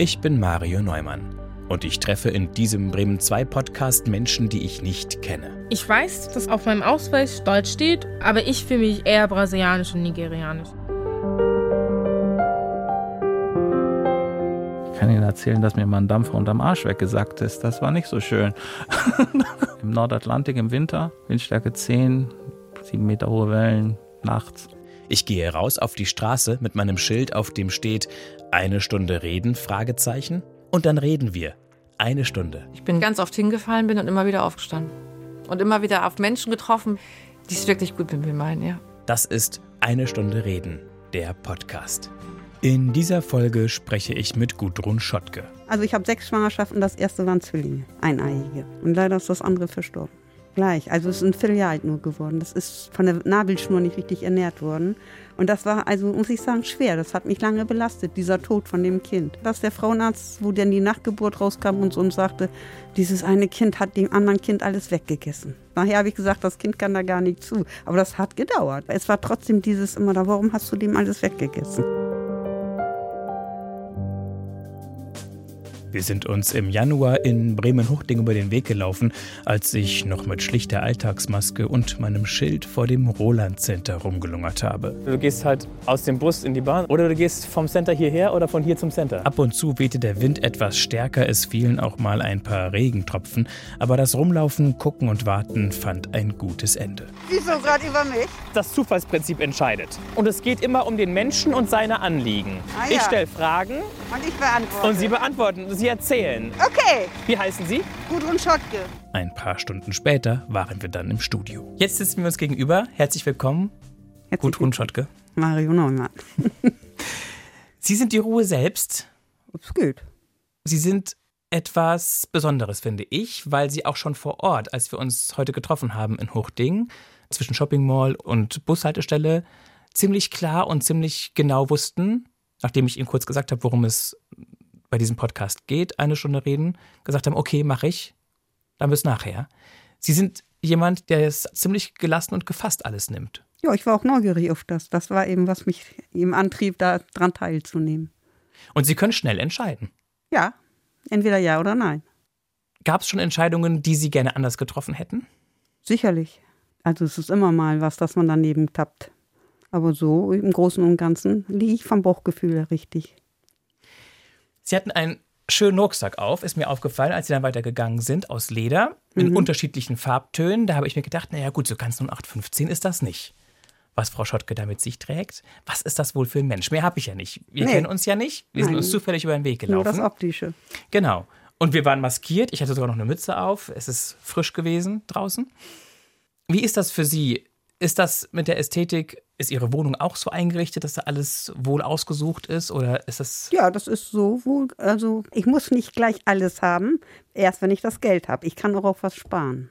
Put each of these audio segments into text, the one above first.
Ich bin Mario Neumann und ich treffe in diesem Bremen 2 Podcast Menschen, die ich nicht kenne. Ich weiß, dass auf meinem Ausweis Deutsch steht, aber ich fühle mich eher brasilianisch und nigerianisch. Ich kann Ihnen erzählen, dass mir mal ein Dampfer unterm Arsch weggesackt ist. Das war nicht so schön. Im Nordatlantik im Winter, Windstärke 10, 7 Meter hohe Wellen, nachts. Ich gehe raus auf die Straße mit meinem Schild, auf dem steht eine Stunde reden, Fragezeichen. Und dann reden wir. Eine Stunde. Ich bin ganz oft hingefallen, bin und immer wieder aufgestanden. Und immer wieder auf Menschen getroffen, die es wirklich gut mit mir meinen, ja. Das ist eine Stunde reden, der Podcast. In dieser Folge spreche ich mit Gudrun Schottke. Also ich habe sechs Schwangerschaften, das erste waren Zwillinge, eineiige. Und leider ist das andere verstorben. Gleich, also es ist ein Vierteljahr nur geworden. Das ist von der Nabelschnur nicht richtig ernährt worden. Und das war also, muss ich sagen, schwer. Das hat mich lange belastet, dieser Tod von dem Kind. Dass der Frauenarzt, wo dann die Nachgeburt rauskam und so und sagte, dieses eine Kind hat dem anderen Kind alles weggegessen. Nachher habe ich gesagt, das Kind kann da gar nicht zu. Aber das hat gedauert. Es war trotzdem dieses immer da, warum hast du dem alles weggegessen? Wir sind uns im Januar in Bremen-Huchting über den Weg gelaufen, als ich noch mit schlichter Alltagsmaske und meinem Schild vor dem Roland Center rumgelungert habe. Du gehst halt aus dem Bus in die Bahn oder du gehst vom Center hierher oder von hier zum Center. Ab und zu wehte der Wind etwas stärker, es fielen auch mal ein paar Regentropfen, aber das Rumlaufen, Gucken und Warten fand ein gutes Ende. Wieso gerade über mich? Das Zufallsprinzip entscheidet. Und es geht immer um den Menschen und seine Anliegen. Ah, ja. Ich stelle Fragen Und ich beantworte. und Sie beantworten, Sie erzählen. Okay, Wie heißen Sie? Gudrun Schottke. Ein paar Stunden später waren wir dann im Studio. Jetzt sitzen wir uns gegenüber. Herzlich willkommen, Gudrun Schottke. Mario Neumann. Sie sind die Ruhe selbst. Es geht. Sie sind etwas Besonderes, finde ich, weil Sie auch schon vor Ort, als wir uns heute getroffen haben in Hochding, zwischen Shopping Mall und Bushaltestelle, ziemlich klar und ziemlich genau wussten, nachdem ich Ihnen kurz gesagt habe, worum es bei diesem Podcast geht, eine Stunde reden, gesagt haben, okay, mache ich, dann bis nachher. Sie sind jemand, der es ziemlich gelassen und gefasst alles nimmt. Ja, ich war auch neugierig auf das. Das war eben, was mich eben antrieb, da dran teilzunehmen. Und Sie können schnell entscheiden. Ja, entweder ja oder nein. Gab es schon Entscheidungen, die Sie gerne anders getroffen hätten? Sicherlich. Also es ist immer mal was, dass man daneben tappt. Aber so im Großen und Ganzen liege ich vom Bauchgefühl richtig. Sie hatten einen schönen Rucksack auf, ist mir aufgefallen, als Sie dann weitergegangen sind, aus Leder, in unterschiedlichen Farbtönen. Da habe ich mir gedacht, naja gut, so ganz 0815 ist das nicht. Was Frau Schottke da mit sich trägt. Was ist das wohl für ein Mensch? Mehr habe ich ja nicht. Wir Nee. kennen uns ja nicht. Wir sind Nein. uns zufällig über den Weg Nur das gelaufen. Optische. Genau. Und wir waren maskiert. Ich hatte sogar noch eine Mütze auf. Es ist frisch gewesen draußen. Wie ist das für Sie? Ist das mit der Ästhetik, ist Ihre Wohnung auch so eingerichtet, dass da alles wohl ausgesucht ist? Oder ist das. Ja, das ist so wohl. Also ich muss nicht gleich alles haben, erst wenn ich das Geld habe. Ich kann auch auf was sparen.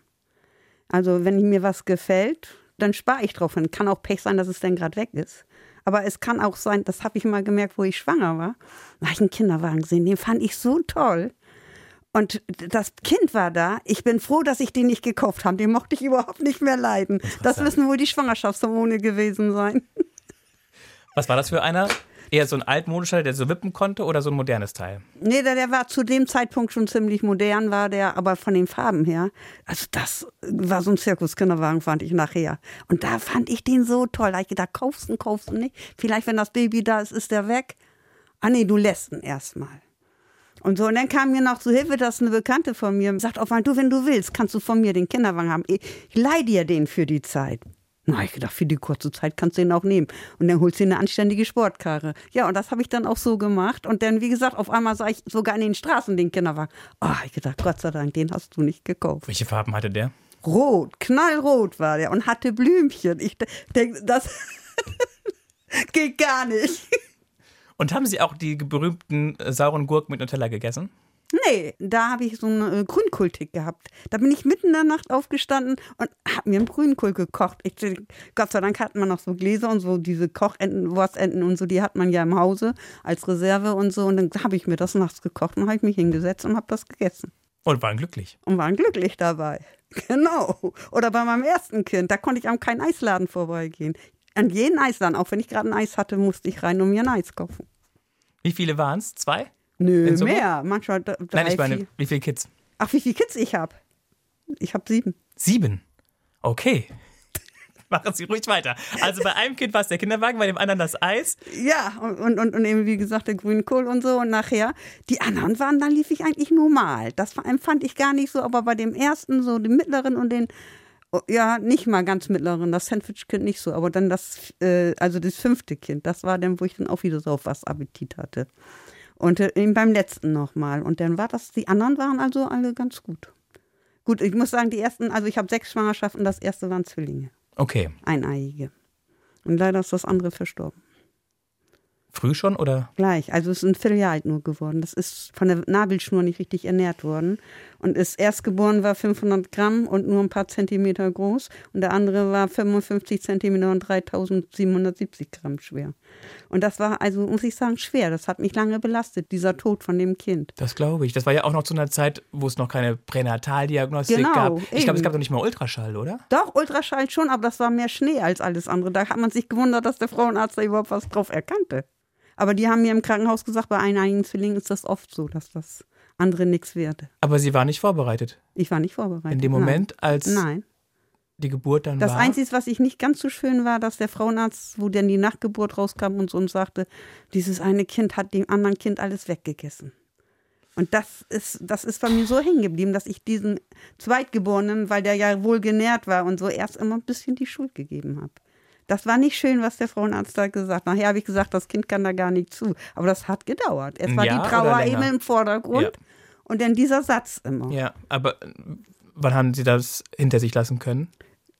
Also wenn mir was gefällt, dann spare ich drauf hin. Kann auch Pech sein, dass es dann gerade weg ist. Aber es kann auch sein, das habe ich mal gemerkt, wo ich schwanger war. Da habe ich einen Kinderwagen gesehen, den fand ich so toll. Und das Kind war da. Ich bin froh, dass ich den nicht gekauft habe. Den mochte ich überhaupt nicht mehr leiden. Das müssen wohl die Schwangerschaftshormone gewesen sein. Was war das für einer? Eher so ein altmodischer, der so wippen konnte oder so ein modernes Teil? Nee, der, der war zu dem Zeitpunkt schon ziemlich modern, war der, aber von den Farben her. Also das war so ein Zirkuskinderwagen, fand ich nachher. Und da fand ich den so toll. Da ich gedacht, kaufst du, ihn, kaufst du nicht. Vielleicht, wenn das Baby da ist, ist der weg. Ah nee, du lässt ihn erstmal. Und so, und dann kam mir noch zu Hilfe, dass eine Bekannte von mir sagt, auf du, wenn du willst, kannst du von mir den Kinderwagen haben. Ich, leih dir den für die Zeit. Na, ich gedacht, für die kurze Zeit kannst du den auch nehmen. Und dann holst du dir eine anständige Sportkarre. Ja, und das habe ich dann auch so gemacht. Und dann, wie gesagt, auf einmal sah ich sogar in den Straßen den Kinderwagen. Oh, ich gedacht, Gott sei Dank, den hast du nicht gekauft. Welche Farben hatte der? Rot, knallrot war der und hatte Blümchen. Ich denke, das geht gar nicht. Und haben Sie auch die berühmten äh, sauren Gurken mit Nutella gegessen? Nee, da habe ich so einen äh, Grünkohltick gehabt. Da bin ich mitten in der Nacht aufgestanden und habe mir einen Grünkohl gekocht. Ich, Gott sei Dank hatten wir noch so Gläser und so diese Kochenten, Wurstenten und so, die hat man ja im Hause als Reserve und so. Und dann habe ich mir das nachts gekocht und habe ich mich hingesetzt und habe das gegessen. Und waren glücklich. Und waren glücklich dabei. Genau. Oder bei meinem ersten Kind, da konnte ich an keinen Eisladen vorbeigehen. An jeden Eisladen, auch wenn ich gerade ein Eis hatte, musste ich rein und mir ein Eis kaufen. Wie viele waren es? Zwei? Nö, mehr. Manchmal drei, Nein, ich meine, vier. wie viele Kids? Ach, wie viele Kids ich habe? Ich habe sieben. Sieben. Okay. Machen Sie ruhig weiter. Also bei einem Kind war es der Kinderwagen, bei dem anderen das Eis. Ja, und, und, und, eben wie gesagt der Grünkohl und so. Und nachher, die anderen waren, da lief ich eigentlich normal. Das empfand ich gar nicht so, aber bei dem ersten, so dem mittleren und den, ja, nicht mal ganz mittleren, das Sandwich-Kind nicht so, aber dann das, äh, also das fünfte Kind, das war dann, wo ich dann auch wieder so auf was Appetit hatte. Und äh, eben beim letzten nochmal. Und dann war das, die anderen waren also alle ganz gut. Gut, ich muss sagen, die ersten, also ich habe sechs Schwangerschaften, das erste waren Zwillinge, Okay. eineiige. Und leider ist das andere verstorben. Früh schon oder? Gleich. Also es ist ein Vierteljahr alt nur geworden. Das ist von der Nabelschnur nicht richtig ernährt worden. Und ist erst geboren war 500 Gramm und nur ein paar Zentimeter groß. Und der andere war 55 Zentimeter und 3770 Gramm schwer. Und das war also, muss ich sagen, schwer. Das hat mich lange belastet, dieser Tod von dem Kind. Das glaube ich. Das war ja auch noch zu einer Zeit, wo es noch keine Pränataldiagnostik Genau, gab. Ich glaube, es gab noch nicht mal Ultraschall, oder? Doch, Ultraschall schon, aber das war mehr Schnee als alles andere. Da hat man sich gewundert, dass der Frauenarzt da überhaupt was drauf erkannte. Aber die haben mir im Krankenhaus gesagt, bei einigen Zwillingen ist das oft so, dass das andere nichts wird. Aber sie war nicht vorbereitet. Ich war nicht vorbereitet. In dem Nein. Moment, als Nein. die Geburt dann Das war. Einzige, was ich nicht ganz so schön war, dass der Frauenarzt, wo dann die Nachgeburt rauskam und so und sagte, dieses eine Kind hat dem anderen Kind alles weggegessen. Und das ist, das ist bei mir so hängen geblieben, dass ich diesem Zweitgeborenen, weil der ja wohl genährt war und so, erst immer ein bisschen die Schuld gegeben habe. Das war nicht schön, was der Frauenarzt da gesagt hat. Nachher habe ich gesagt, das Kind kann da gar nicht zu. Aber das hat gedauert. Es war Jahr die Trauer eben im Vordergrund Ja. und dann dieser Satz immer. ja, aber äh, wann haben Sie das hinter sich lassen können?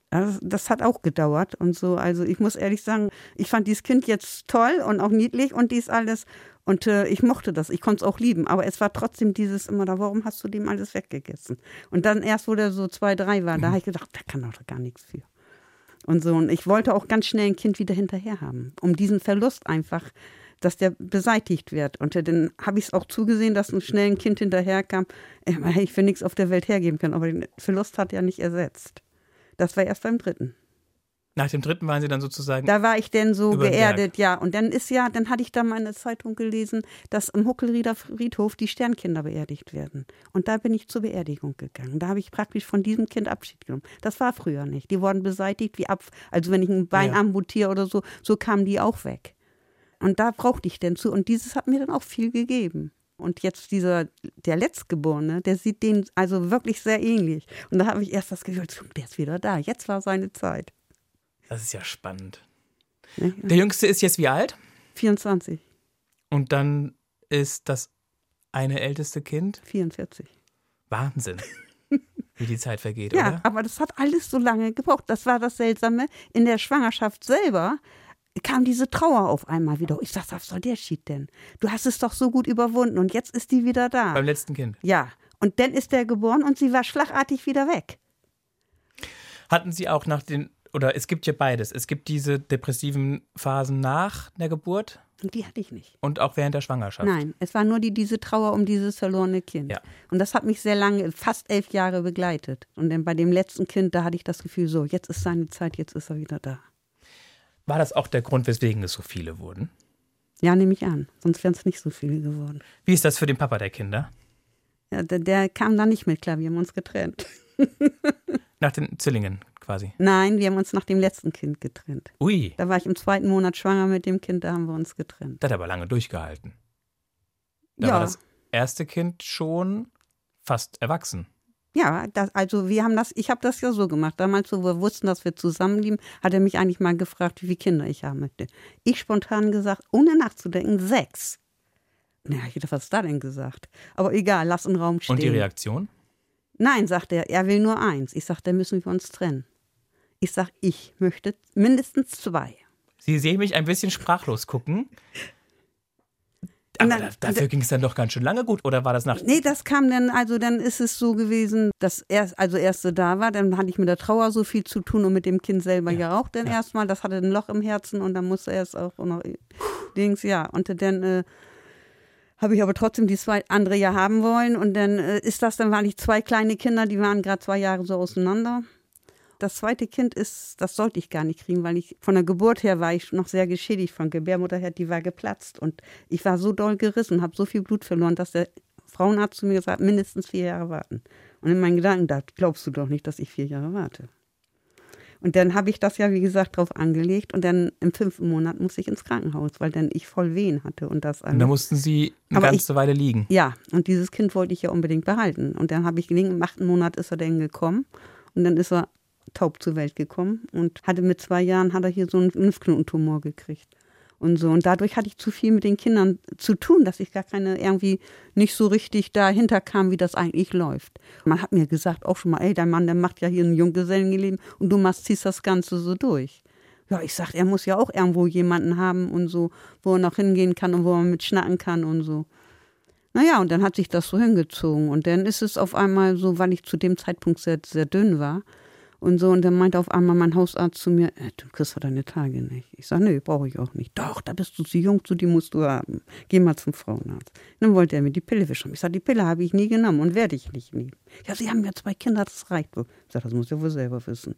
Das, das hat auch gedauert und so. Also ich muss ehrlich sagen, ich fand dieses Kind jetzt toll und auch niedlich und dies alles. Und äh, ich mochte das, ich konnte es auch lieben. Aber es war trotzdem dieses immer da, warum hast du dem alles weggegessen? Und dann erst, wo der so zwei, drei war, da habe ich gedacht, der kann doch gar nichts für. Und so. Und ich wollte auch ganz schnell ein Kind wieder hinterher haben, um diesen Verlust einfach, dass der beseitigt wird. Und äh, dann habe ich es auch zugesehen, dass ein schnell ein Kind hinterherkam. Meine, Ich will nichts auf der Welt hergeben können, aber den Verlust hat ja nicht ersetzt. Das war erst beim dritten. Nach dem dritten waren Sie dann sozusagen. Da war ich denn so geerdet, ja. Und dann ist ja, dann hatte ich da mal in der Zeitung gelesen, dass im Huckelrieder Friedhof die Sternkinder beerdigt werden. Und da bin ich zur Beerdigung gegangen. Da habe ich praktisch von diesem Kind Abschied genommen. Das war früher nicht. Die wurden beseitigt wie ab, also wenn ich ein Bein Ja. amputiere oder so, so kamen die auch weg. Und da brauchte ich denn zu. Und dieses hat mir dann auch viel gegeben. Und jetzt dieser, der Letztgeborene, der sieht den also wirklich sehr ähnlich. Und da habe ich erst das Gefühl, der ist wieder da. Jetzt war seine Zeit. Das ist ja spannend. Ne? Der Jüngste ist jetzt wie alt? 24, Und dann ist das eine älteste Kind. 44. Wahnsinn, wie die Zeit vergeht, Ja, oder? aber das hat alles so lange gebraucht. Das war das Seltsame. In der Schwangerschaft selber kam diese Trauer auf einmal wieder. Ich sag, was soll der Schied denn? Du hast es doch so gut überwunden und jetzt ist die wieder da. Beim letzten Kind. Ja, und dann ist der geboren und sie war schlagartig wieder weg. Hatten Sie auch nach den, oder es gibt ja beides. Es gibt diese depressiven Phasen nach der Geburt Und die hatte ich nicht. und auch während der Schwangerschaft. Nein, es war nur die, diese Trauer um dieses verlorene Kind. Ja. Und das hat mich sehr lange, fast elf Jahre begleitet. Und dann bei dem letzten Kind, da hatte ich das Gefühl, so, jetzt ist seine Zeit, jetzt ist er wieder da. War das auch der Grund, weswegen es so viele wurden? Ja, nehme ich an. Sonst wären es nicht so viele geworden. Wie ist das für den Papa der Kinder? Ja, der, der kam da nicht mit, klar, wir haben uns getrennt. Nach den Zwillingen quasi. Nein, wir haben uns nach dem letzten Kind getrennt. Ui, Da war ich im zweiten Monat schwanger mit dem Kind, da haben wir uns getrennt. das hat aber lange durchgehalten. Da Ja. war das erste Kind schon fast erwachsen. Ja, das, also wir haben das, ich habe das ja so gemacht. Damals, wo wir wussten, dass wir zusammenleben, hat er mich eigentlich mal gefragt, wie viele Kinder ich haben möchte. Ich spontan gesagt, ohne nachzudenken, sechs. Na, ich dachte, was ist da denn gesagt? Aber egal, lass im Raum stehen. Und die Reaktion? Nein, sagt er, er will nur eins. Ich sage, dann müssen wir uns trennen. Ich sage, ich möchte mindestens zwei. Sie sehen mich ein bisschen sprachlos gucken. Aber da, dafür ging es dann doch ganz schön lange gut, oder war das nach. Nee, das kam dann, also dann ist es so gewesen, dass erst, also erste da war, dann hatte ich mit der Trauer so viel zu tun und mit dem Kind selber ja, auch dann erstmal. Das hatte ein Loch im Herzen und dann musste er es auch noch Dings, ja. Und dann äh, habe ich aber trotzdem die zwei andere ja haben wollen und dann äh, ist das, dann waren ich zwei kleine Kinder, die waren gerade zwei Jahre so auseinander. Das zweite Kind ist, das sollte ich gar nicht kriegen, weil ich von der Geburt her war ich noch sehr geschädigt. Von Gebärmutter her, die war geplatzt. Und ich war so doll gerissen, habe so viel Blut verloren, dass der Frauenarzt zu mir gesagt hat, mindestens vier Jahre warten. Und in meinen Gedanken, da glaubst du doch nicht, dass ich vier Jahre warte. Und dann habe ich das ja, wie gesagt, drauf angelegt. Und dann im fünften Monat musste ich ins Krankenhaus, weil dann ich voll Wehen hatte und das alles. Und da mussten Sie eine Aber ganze Weile liegen. Ja, und dieses Kind wollte ich ja unbedingt behalten. Und dann habe ich gelingen, im achten Monat ist er dann gekommen. Und dann ist er taub zur Welt gekommen und hatte mit zwei Jahren hat er hier so einen Lymphknotentumor gekriegt. Und so. Und dadurch hatte ich zu viel mit den Kindern zu tun, dass ich gar keine irgendwie nicht so richtig dahinter kam, wie das eigentlich läuft. Man hat mir gesagt auch schon mal, ey, dein Mann, der macht ja hier ein Junggesellenleben und du machst, ziehst das Ganze so durch. Ja, ich sag, er muss ja auch irgendwo jemanden haben und so, wo er noch hingehen kann und wo man mit schnacken kann und so. Naja, und dann hat sich das so hingezogen. Und dann ist es auf einmal so, weil ich zu dem Zeitpunkt sehr, sehr dünn war, und so, und dann meinte auf einmal mein Hausarzt zu mir, äh, du kriegst doch deine Tage nicht. Ich sage, nee, brauche ich auch nicht. Doch, da bist du zu jung, zu die musst du haben. Geh mal zum Frauenarzt. Dann wollte er mir die Pille wischen. Ich sage, die Pille habe ich nie genommen und werde ich nicht nehmen. Ja, Sie haben ja zwei Kinder, das reicht wohl. Ich sage, das muss ich wohl selber wissen.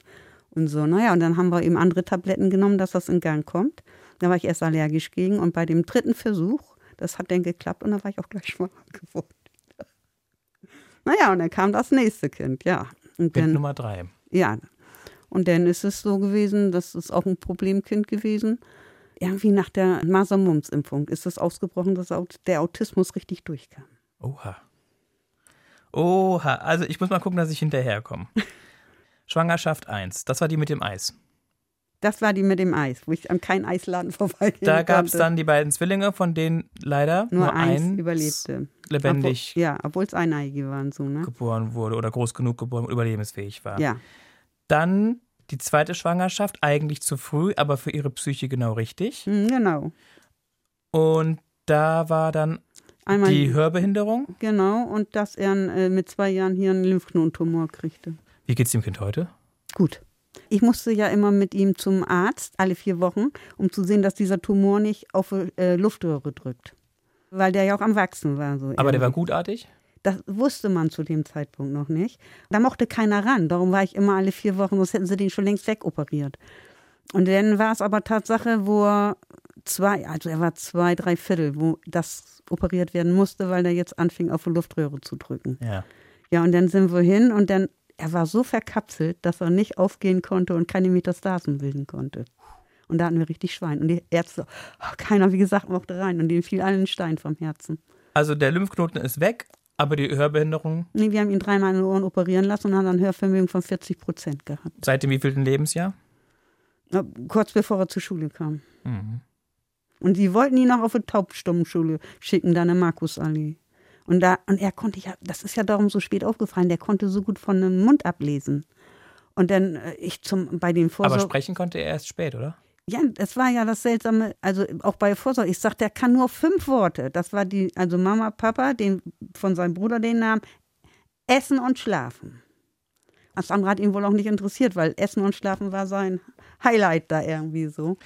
Und so, naja, und dann haben wir eben andere Tabletten genommen, dass das in Gang kommt. Da war ich erst allergisch gegen und bei dem dritten Versuch, das hat dann geklappt und da war ich auch gleich schwanger geworden. Naja, und dann kam das nächste Kind, ja. Und Kind dann, Nummer drei. Ja. Und dann ist es so gewesen, das ist auch ein Problemkind gewesen. Irgendwie nach der Masern-Mumps-Impfung ist es ausgebrochen, dass der Autismus richtig durchkam. Oha. Oha. Also ich muss mal gucken, dass ich hinterherkomme. Schwangerschaft 1. Das war die mit dem Eis. Das war die mit dem Eis, wo ich an keinen Eisladen vorbeigehen Da gab es dann die beiden Zwillinge, von denen leider nur, nur, eins ein überlebte. lebendig Obwohl, ja, obwohl es eineige waren, so, ne? geboren wurde oder groß genug geboren und überlebensfähig war. Ja. Dann die zweite Schwangerschaft, eigentlich zu früh, aber für ihre Psyche genau richtig. Hm, genau. Und da war dann Einmal, die Hörbehinderung. genau, und dass er äh, mit zwei Jahren hier einen Lymphknotentumor kriegte. Wie geht's dem Kind heute? Gut. Ich musste ja immer mit ihm zum Arzt, alle vier Wochen, um zu sehen, dass dieser Tumor nicht auf äh, Luftröhre drückt. Weil der ja auch am Wachsen war. So Aber der war gutartig? Das wusste man zu dem Zeitpunkt noch nicht. Da mochte keiner ran. Darum war ich immer alle vier Wochen, sonst hätten sie den schon längst wegoperiert. Und dann war es aber Tatsache, wo er zwei, also er war zwei, drei Viertel, wo das operiert werden musste, weil er jetzt anfing, auf die Luftröhre zu drücken. Ja. Ja, und dann sind wir hin und dann, er war so verkapselt, dass er nicht aufgehen konnte und keine Metastasen bilden konnte. Und da hatten wir richtig Schwein. Und die Ärzte, oh, keiner, wie gesagt, mochte rein. Und denen fiel allen ein Stein vom Herzen. Also der Lymphknoten ist weg, aber die Hörbehinderung Nee, wir haben ihn dreimal in den Ohren operieren lassen und haben dann ein Hörvermögen von 40 Prozent gehabt. seit dem wievielten Lebensjahr? Na, Kurz bevor er zur Schule kam. Mhm. Und die wollten ihn noch auf eine Taubstummenschule schicken, da in Markusallee. Und, da, und er konnte ja, das ist ja darum so spät aufgefallen, der konnte so gut von dem Mund ablesen. Und dann äh, ich zum bei den Aber Vorsorge. sprechen konnte er erst spät, oder? Ja, das war ja das Seltsame, also auch bei Vorsorge. Ich sagte, er kann nur fünf Worte. Das war die, also Mama, Papa, den, von seinem Bruder den Namen, Essen und Schlafen. Das andere hat ihn wohl auch nicht interessiert, weil Essen und Schlafen war sein Highlight da irgendwie so.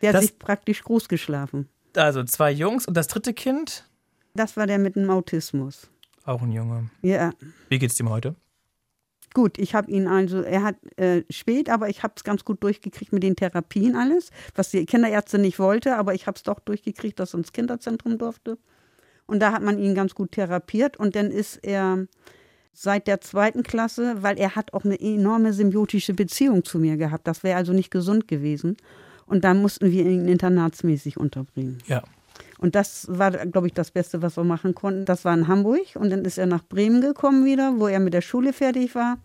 Der hat Das- sich praktisch groß geschlafen. Also zwei Jungs und das dritte Kind, Das war der mit dem Autismus. auch ein Junge. Ja, Wie geht's ihm heute? gut, ich habe ihn also, er hat äh, spät, aber ich habe es ganz gut durchgekriegt mit den Therapien alles, was die Kinderärzte nicht wollte, aber ich habe es doch durchgekriegt, dass er ins Kinderzentrum durfte. Und da hat man ihn ganz gut therapiert und dann ist er seit der zweiten Klasse, weil er hat auch eine enorme symbiotische Beziehung zu mir gehabt. Das wäre also nicht gesund gewesen. Und da mussten wir ihn internatsmäßig unterbringen. Ja. Und das war, glaube ich, das Beste, was wir machen konnten. Das war in Hamburg und dann ist er nach Bremen gekommen wieder, wo er mit der Schule fertig war.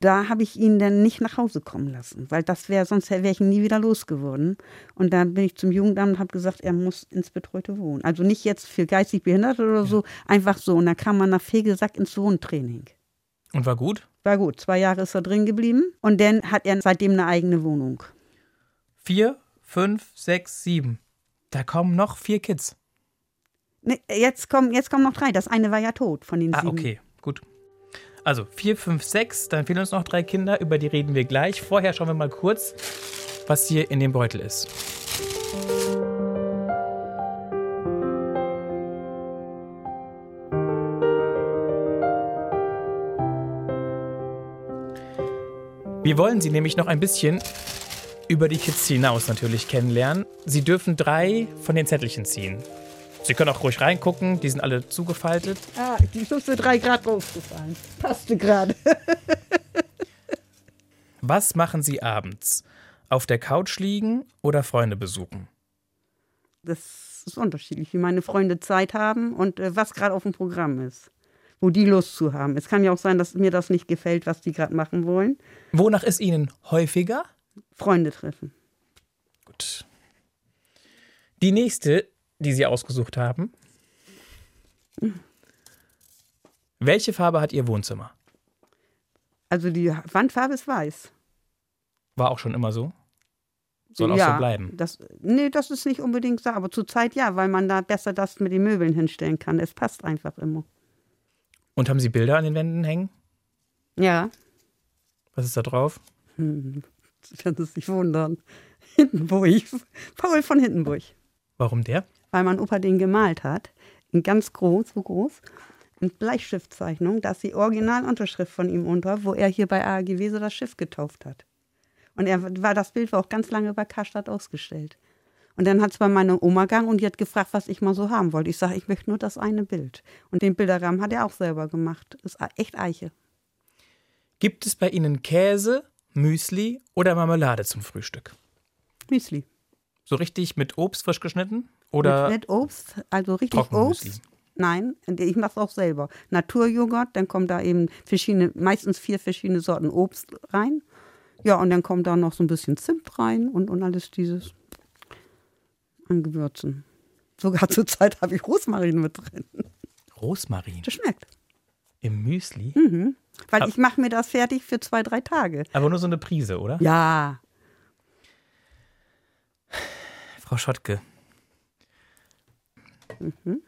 Da habe ich ihn dann nicht nach Hause kommen lassen, weil das wäre, sonst wäre ich ihn nie wieder losgeworden. Und dann bin ich zum Jugendamt und habe gesagt, er muss ins betreute Wohnen. Also nicht jetzt für geistig Behinderte oder so, einfach so. Und dann kam man nach Fegesack ins Wohntraining. Und war gut? War gut, zwei Jahre ist er drin geblieben und dann hat er seitdem eine eigene Wohnung. Vier, fünf, sechs, sieben. Da kommen noch vier Kids. Ne, jetzt, kommen, jetzt kommen noch drei. Das eine war ja tot von den Ah, sieben. okay, gut. Also vier, fünf, sechs, dann fehlen uns noch drei Kinder, über die reden wir gleich. Vorher schauen wir mal kurz, was hier in dem Beutel ist. Wir wollen Sie nämlich noch ein bisschen über die Kids hinaus natürlich kennenlernen. Sie dürfen drei von den Zettelchen ziehen. Sie können auch ruhig reingucken, die sind alle zugefaltet. Ah, die für drei Grad rausgefallen. Passte gerade. Was machen Sie abends? Auf der Couch liegen oder Freunde besuchen? Das ist unterschiedlich, wie meine Freunde Zeit haben und äh, was gerade auf dem Programm ist. Wo die Lust zu haben. Es kann ja auch sein, dass mir das nicht gefällt, was die gerade machen wollen. Wonach ist Ihnen häufiger? Freunde treffen. Gut. Die nächste, die Sie ausgesucht haben. Welche Farbe hat Ihr Wohnzimmer? Also die Wandfarbe ist weiß. War auch schon immer so? Soll auch ja, so bleiben. Das, nee, das ist nicht unbedingt so, aber zurzeit ja, weil man da besser das mit den Möbeln hinstellen kann. Es passt einfach immer. Und haben Sie Bilder an den Wänden hängen? Ja. Was ist da drauf? Hm, kann es nicht wundern. Hindenburg. Paul von Hindenburg. Warum der? Weil mein Opa den gemalt hat. In ganz groß, so groß. In Bleistiftzeichnung. Da ist die Originalunterschrift von ihm unter, wo er hier bei AGW so das Schiff getauft hat. Und er war, das Bild war auch ganz lange bei Karstadt ausgestellt. Und dann hat es bei meiner Oma gegangen und die hat gefragt, was ich mal so haben wollte. Ich sage, ich möchte nur das eine Bild. Und den Bilderrahmen hat er auch selber gemacht. Ist echt Eiche. Gibt es bei Ihnen Käse, Müsli oder Marmelade zum Frühstück? Müsli. So richtig mit Obst frisch geschnitten? Oder mit, mit Obst, also richtig? Obst. Nein, ich mache es auch selber. Naturjoghurt, dann kommen da eben verschiedene, meistens vier verschiedene Sorten Obst rein. Ja, und dann kommt da noch so ein bisschen Zimt rein und, und alles dieses an Gewürzen. Sogar zur Zeit habe ich Rosmarin mit drin. Rosmarin Das schmeckt. im Müsli? Mhm. Weil Ab- ich mache mir das fertig für zwei, drei Tage. Aber nur so eine Prise, oder? Ja. Frau Schottke. Mhm.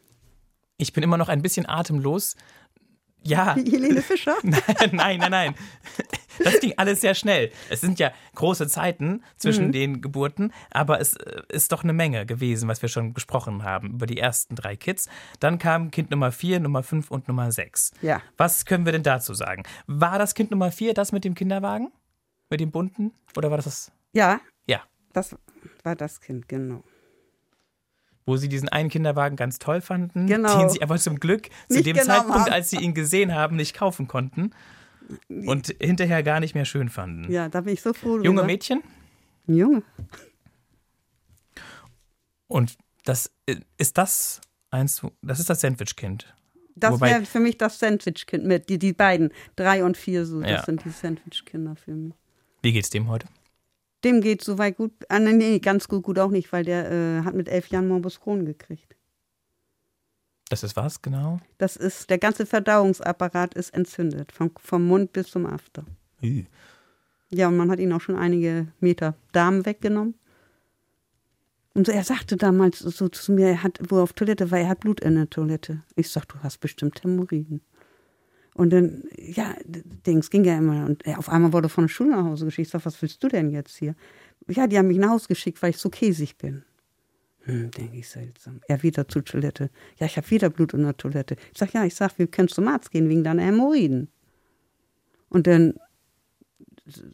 Ich bin immer noch ein bisschen atemlos. Ja. Wie Helene Fischer. Nein, nein, nein, nein. Das ging alles sehr schnell. Es sind ja große Zeiten zwischen Mhm. den Geburten, aber es äh, ist doch eine Menge gewesen, was wir schon gesprochen haben über die ersten drei Kids. Dann kam Kind Nummer vier, Nummer fünf und Nummer sechs. Ja. Was können wir denn dazu sagen? War das Kind Nummer vier das mit dem Kinderwagen? Mit dem bunten? Oder war das das? Ja, Ja. das war das Kind, genau. Wo sie diesen einen Kinderwagen ganz toll fanden, Genau. den sie aber zum Glück zu Nicht dem Zeitpunkt, haben. als sie ihn gesehen haben, nicht kaufen konnten und hinterher gar nicht mehr schön fanden. Ja, da bin ich so froh. Junge Mädchen? Ein Junge. Und das ist das eins, das ist das Sandwich-Kind. Das wäre für mich das Sandwich-Kind mit. Die, die beiden, drei und vier, so, das Ja. sind die Sandwich-Kinder für mich. Wie geht's dem heute? Dem geht soweit gut. Ah, nee, ganz gut, gut auch nicht, weil der äh, hat mit elf Jahren Morbus Crohn gekriegt. Das ist was genau? Das ist, der ganze Verdauungsapparat ist entzündet, vom, vom Mund bis zum After. Ü. Ja, und man hat ihn auch schon einige Meter Darm weggenommen. Und so, er sagte damals so zu mir, er hat, wo er auf Toilette war, er hat Blut in der Toilette. Ich sag, du hast bestimmt Hämorrhoiden. Und dann, ja, Dings ging ja immer. Und er, auf einmal wurde von der Schule nach Hause geschickt. Ich sag, was willst du denn jetzt hier? Ja, die haben mich nach Hause geschickt, weil ich so käsig bin. Hm, denke ich seltsam. Er wieder zur Toilette. Ja, ich habe wieder Blut in der Toilette. Ich sag, ja, ich sag, wir können zum Arzt gehen wegen deiner Hämorrhoiden. Und dann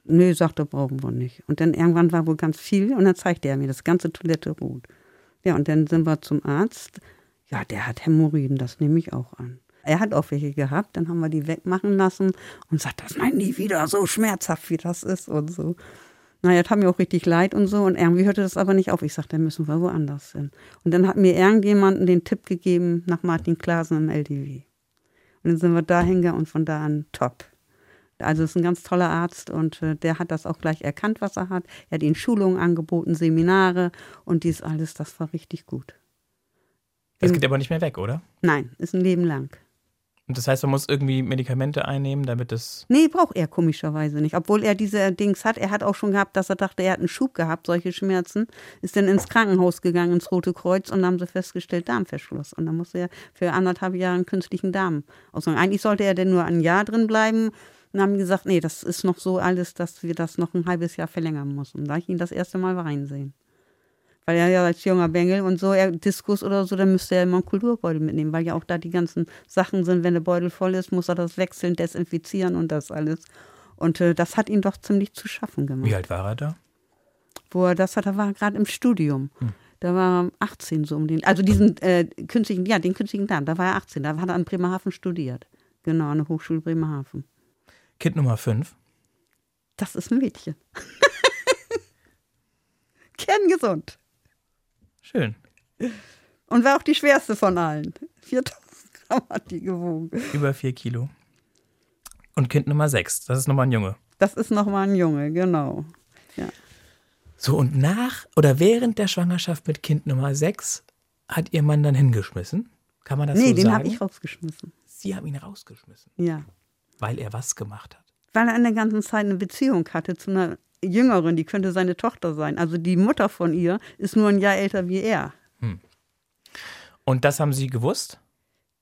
Nö, sagt er, brauchen wir nicht. Und dann irgendwann war wohl ganz viel und dann zeigte er mir das ganze Toilette rot. Ja, und dann sind wir zum Arzt. Ja, der hat Hämorrhoiden, das nehme ich auch an. Er hat auch welche gehabt, dann haben wir die wegmachen lassen und sagt, das meint nie wieder so schmerzhaft, wie das ist und so. Naja, das hat mir auch richtig leid und so. Und irgendwie hörte das aber nicht auf. Ich sagte, dann müssen wir woanders hin. Und dann hat mir irgendjemanden den Tipp gegeben nach Martin Klasen im LDW. Und dann sind wir da hingegangen und von da an top. Also ist ein ganz toller Arzt und äh, der hat das auch gleich erkannt, was er hat. Er hat ihnen Schulungen angeboten, Seminare und dies alles, das war richtig gut. Das geht aber nicht mehr weg, oder? Nein, ist ein Leben lang. Und das heißt, man muss irgendwie Medikamente einnehmen, damit es. Nee, braucht er komischerweise nicht. Obwohl er diese Dings hat. Er hat auch schon gehabt, dass er dachte, er hat einen Schub gehabt, solche Schmerzen. Ist dann ins Krankenhaus gegangen, ins Rote Kreuz und dann haben sie festgestellt, Darmverschluss. Und dann musste er für anderthalb Jahre einen künstlichen Darm ausmachen. Eigentlich sollte er denn nur ein Jahr drin bleiben. Und haben gesagt, nee, das ist noch so alles, dass wir das noch ein halbes Jahr verlängern müssen. Da ich ihn das erste Mal reinsehen. Weil er ja als junger Bengel und so, er Diskus oder so, dann müsste er immer einen Kulturbeutel mitnehmen, weil ja auch da die ganzen Sachen sind, wenn der Beutel voll ist, muss er das wechseln, desinfizieren und das alles. Und äh, das hat ihn doch ziemlich zu schaffen gemacht. Wie alt war er da? Wo er das hat, er war gerade im Studium. Da war er 18 so um den, also diesen äh, künstlichen, ja, den künstlichen Darm, da war er 18, da hat er an Bremerhaven studiert. Genau, an der Hochschule Bremerhaven. Kind Nummer 5. Das ist ein Mädchen. Kerngesund. Schön. Und war auch die schwerste von allen. 4000 Gramm hat die gewogen. Über 4 Kilo. Und Kind Nummer 6. Das ist nochmal ein Junge. Das ist nochmal ein Junge, genau. So, und nach oder während der Schwangerschaft mit Kind Nummer 6 hat ihr Mann dann hingeschmissen? Kann man das nee, so den sagen? habe ich rausgeschmissen. Sie haben ihn rausgeschmissen, Ja. weil er was gemacht hat. Weil er in der ganzen Zeit eine Beziehung hatte zu einer Jüngeren, die könnte seine Tochter sein. Also die Mutter von ihr ist nur ein Jahr älter wie er. Und das haben Sie gewusst?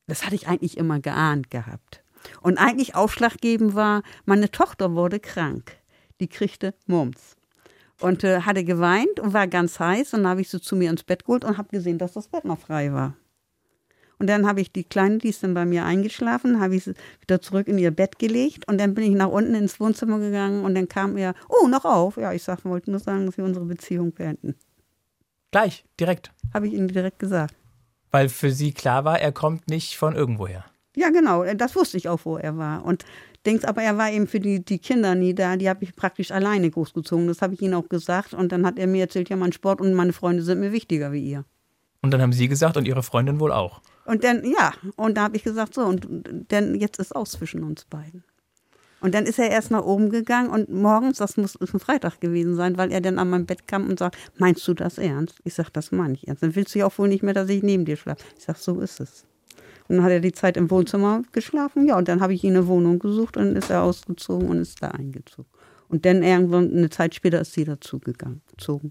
Das hatte ich eigentlich immer geahnt gehabt. Und eigentlich ausschlaggebend war, meine Tochter wurde krank. Die kriegte Mumps. Und äh, hatte geweint und war ganz heiß. Und dann habe ich sie zu mir ins Bett geholt und habe gesehen, dass das Bett noch frei war. Und dann habe ich die Kleine, die ist dann bei mir eingeschlafen, habe ich sie wieder zurück in ihr Bett gelegt. Und dann bin ich nach unten ins Wohnzimmer gegangen und dann kam er, oh, noch auf. Ja, ich sag, wollte nur sagen, dass wir unsere Beziehung beenden. Gleich, direkt. Habe ich ihnen direkt gesagt. Weil für Sie klar war, er kommt nicht von irgendwoher. Ja, genau, das wusste ich auch, wo er war. Und denkst, aber er war eben für die, die Kinder nie da, die habe ich praktisch alleine großgezogen. Das habe ich ihm auch gesagt. Und dann hat er mir erzählt, ja, mein Sport und meine Freunde sind mir wichtiger wie ihr. Und dann haben Sie gesagt und Ihre Freundin wohl auch. Und dann, ja, und da habe ich gesagt, so, und dann jetzt ist aus zwischen uns beiden. Und dann ist er erst nach oben gegangen und morgens, das muss ein Freitag gewesen sein, weil er dann an mein Bett kam und sagt, meinst du das ernst? Ich sag, das meine ich ernst. Dann willst du ja auch wohl nicht mehr, dass ich neben dir schlafe. Ich sag, so ist es. Und dann hat er die Zeit im Wohnzimmer geschlafen, ja, und dann habe ich ihm eine Wohnung gesucht und ist er ausgezogen und ist da eingezogen. Und dann irgendwann, eine Zeit später ist sie dazu gegangen, gezogen.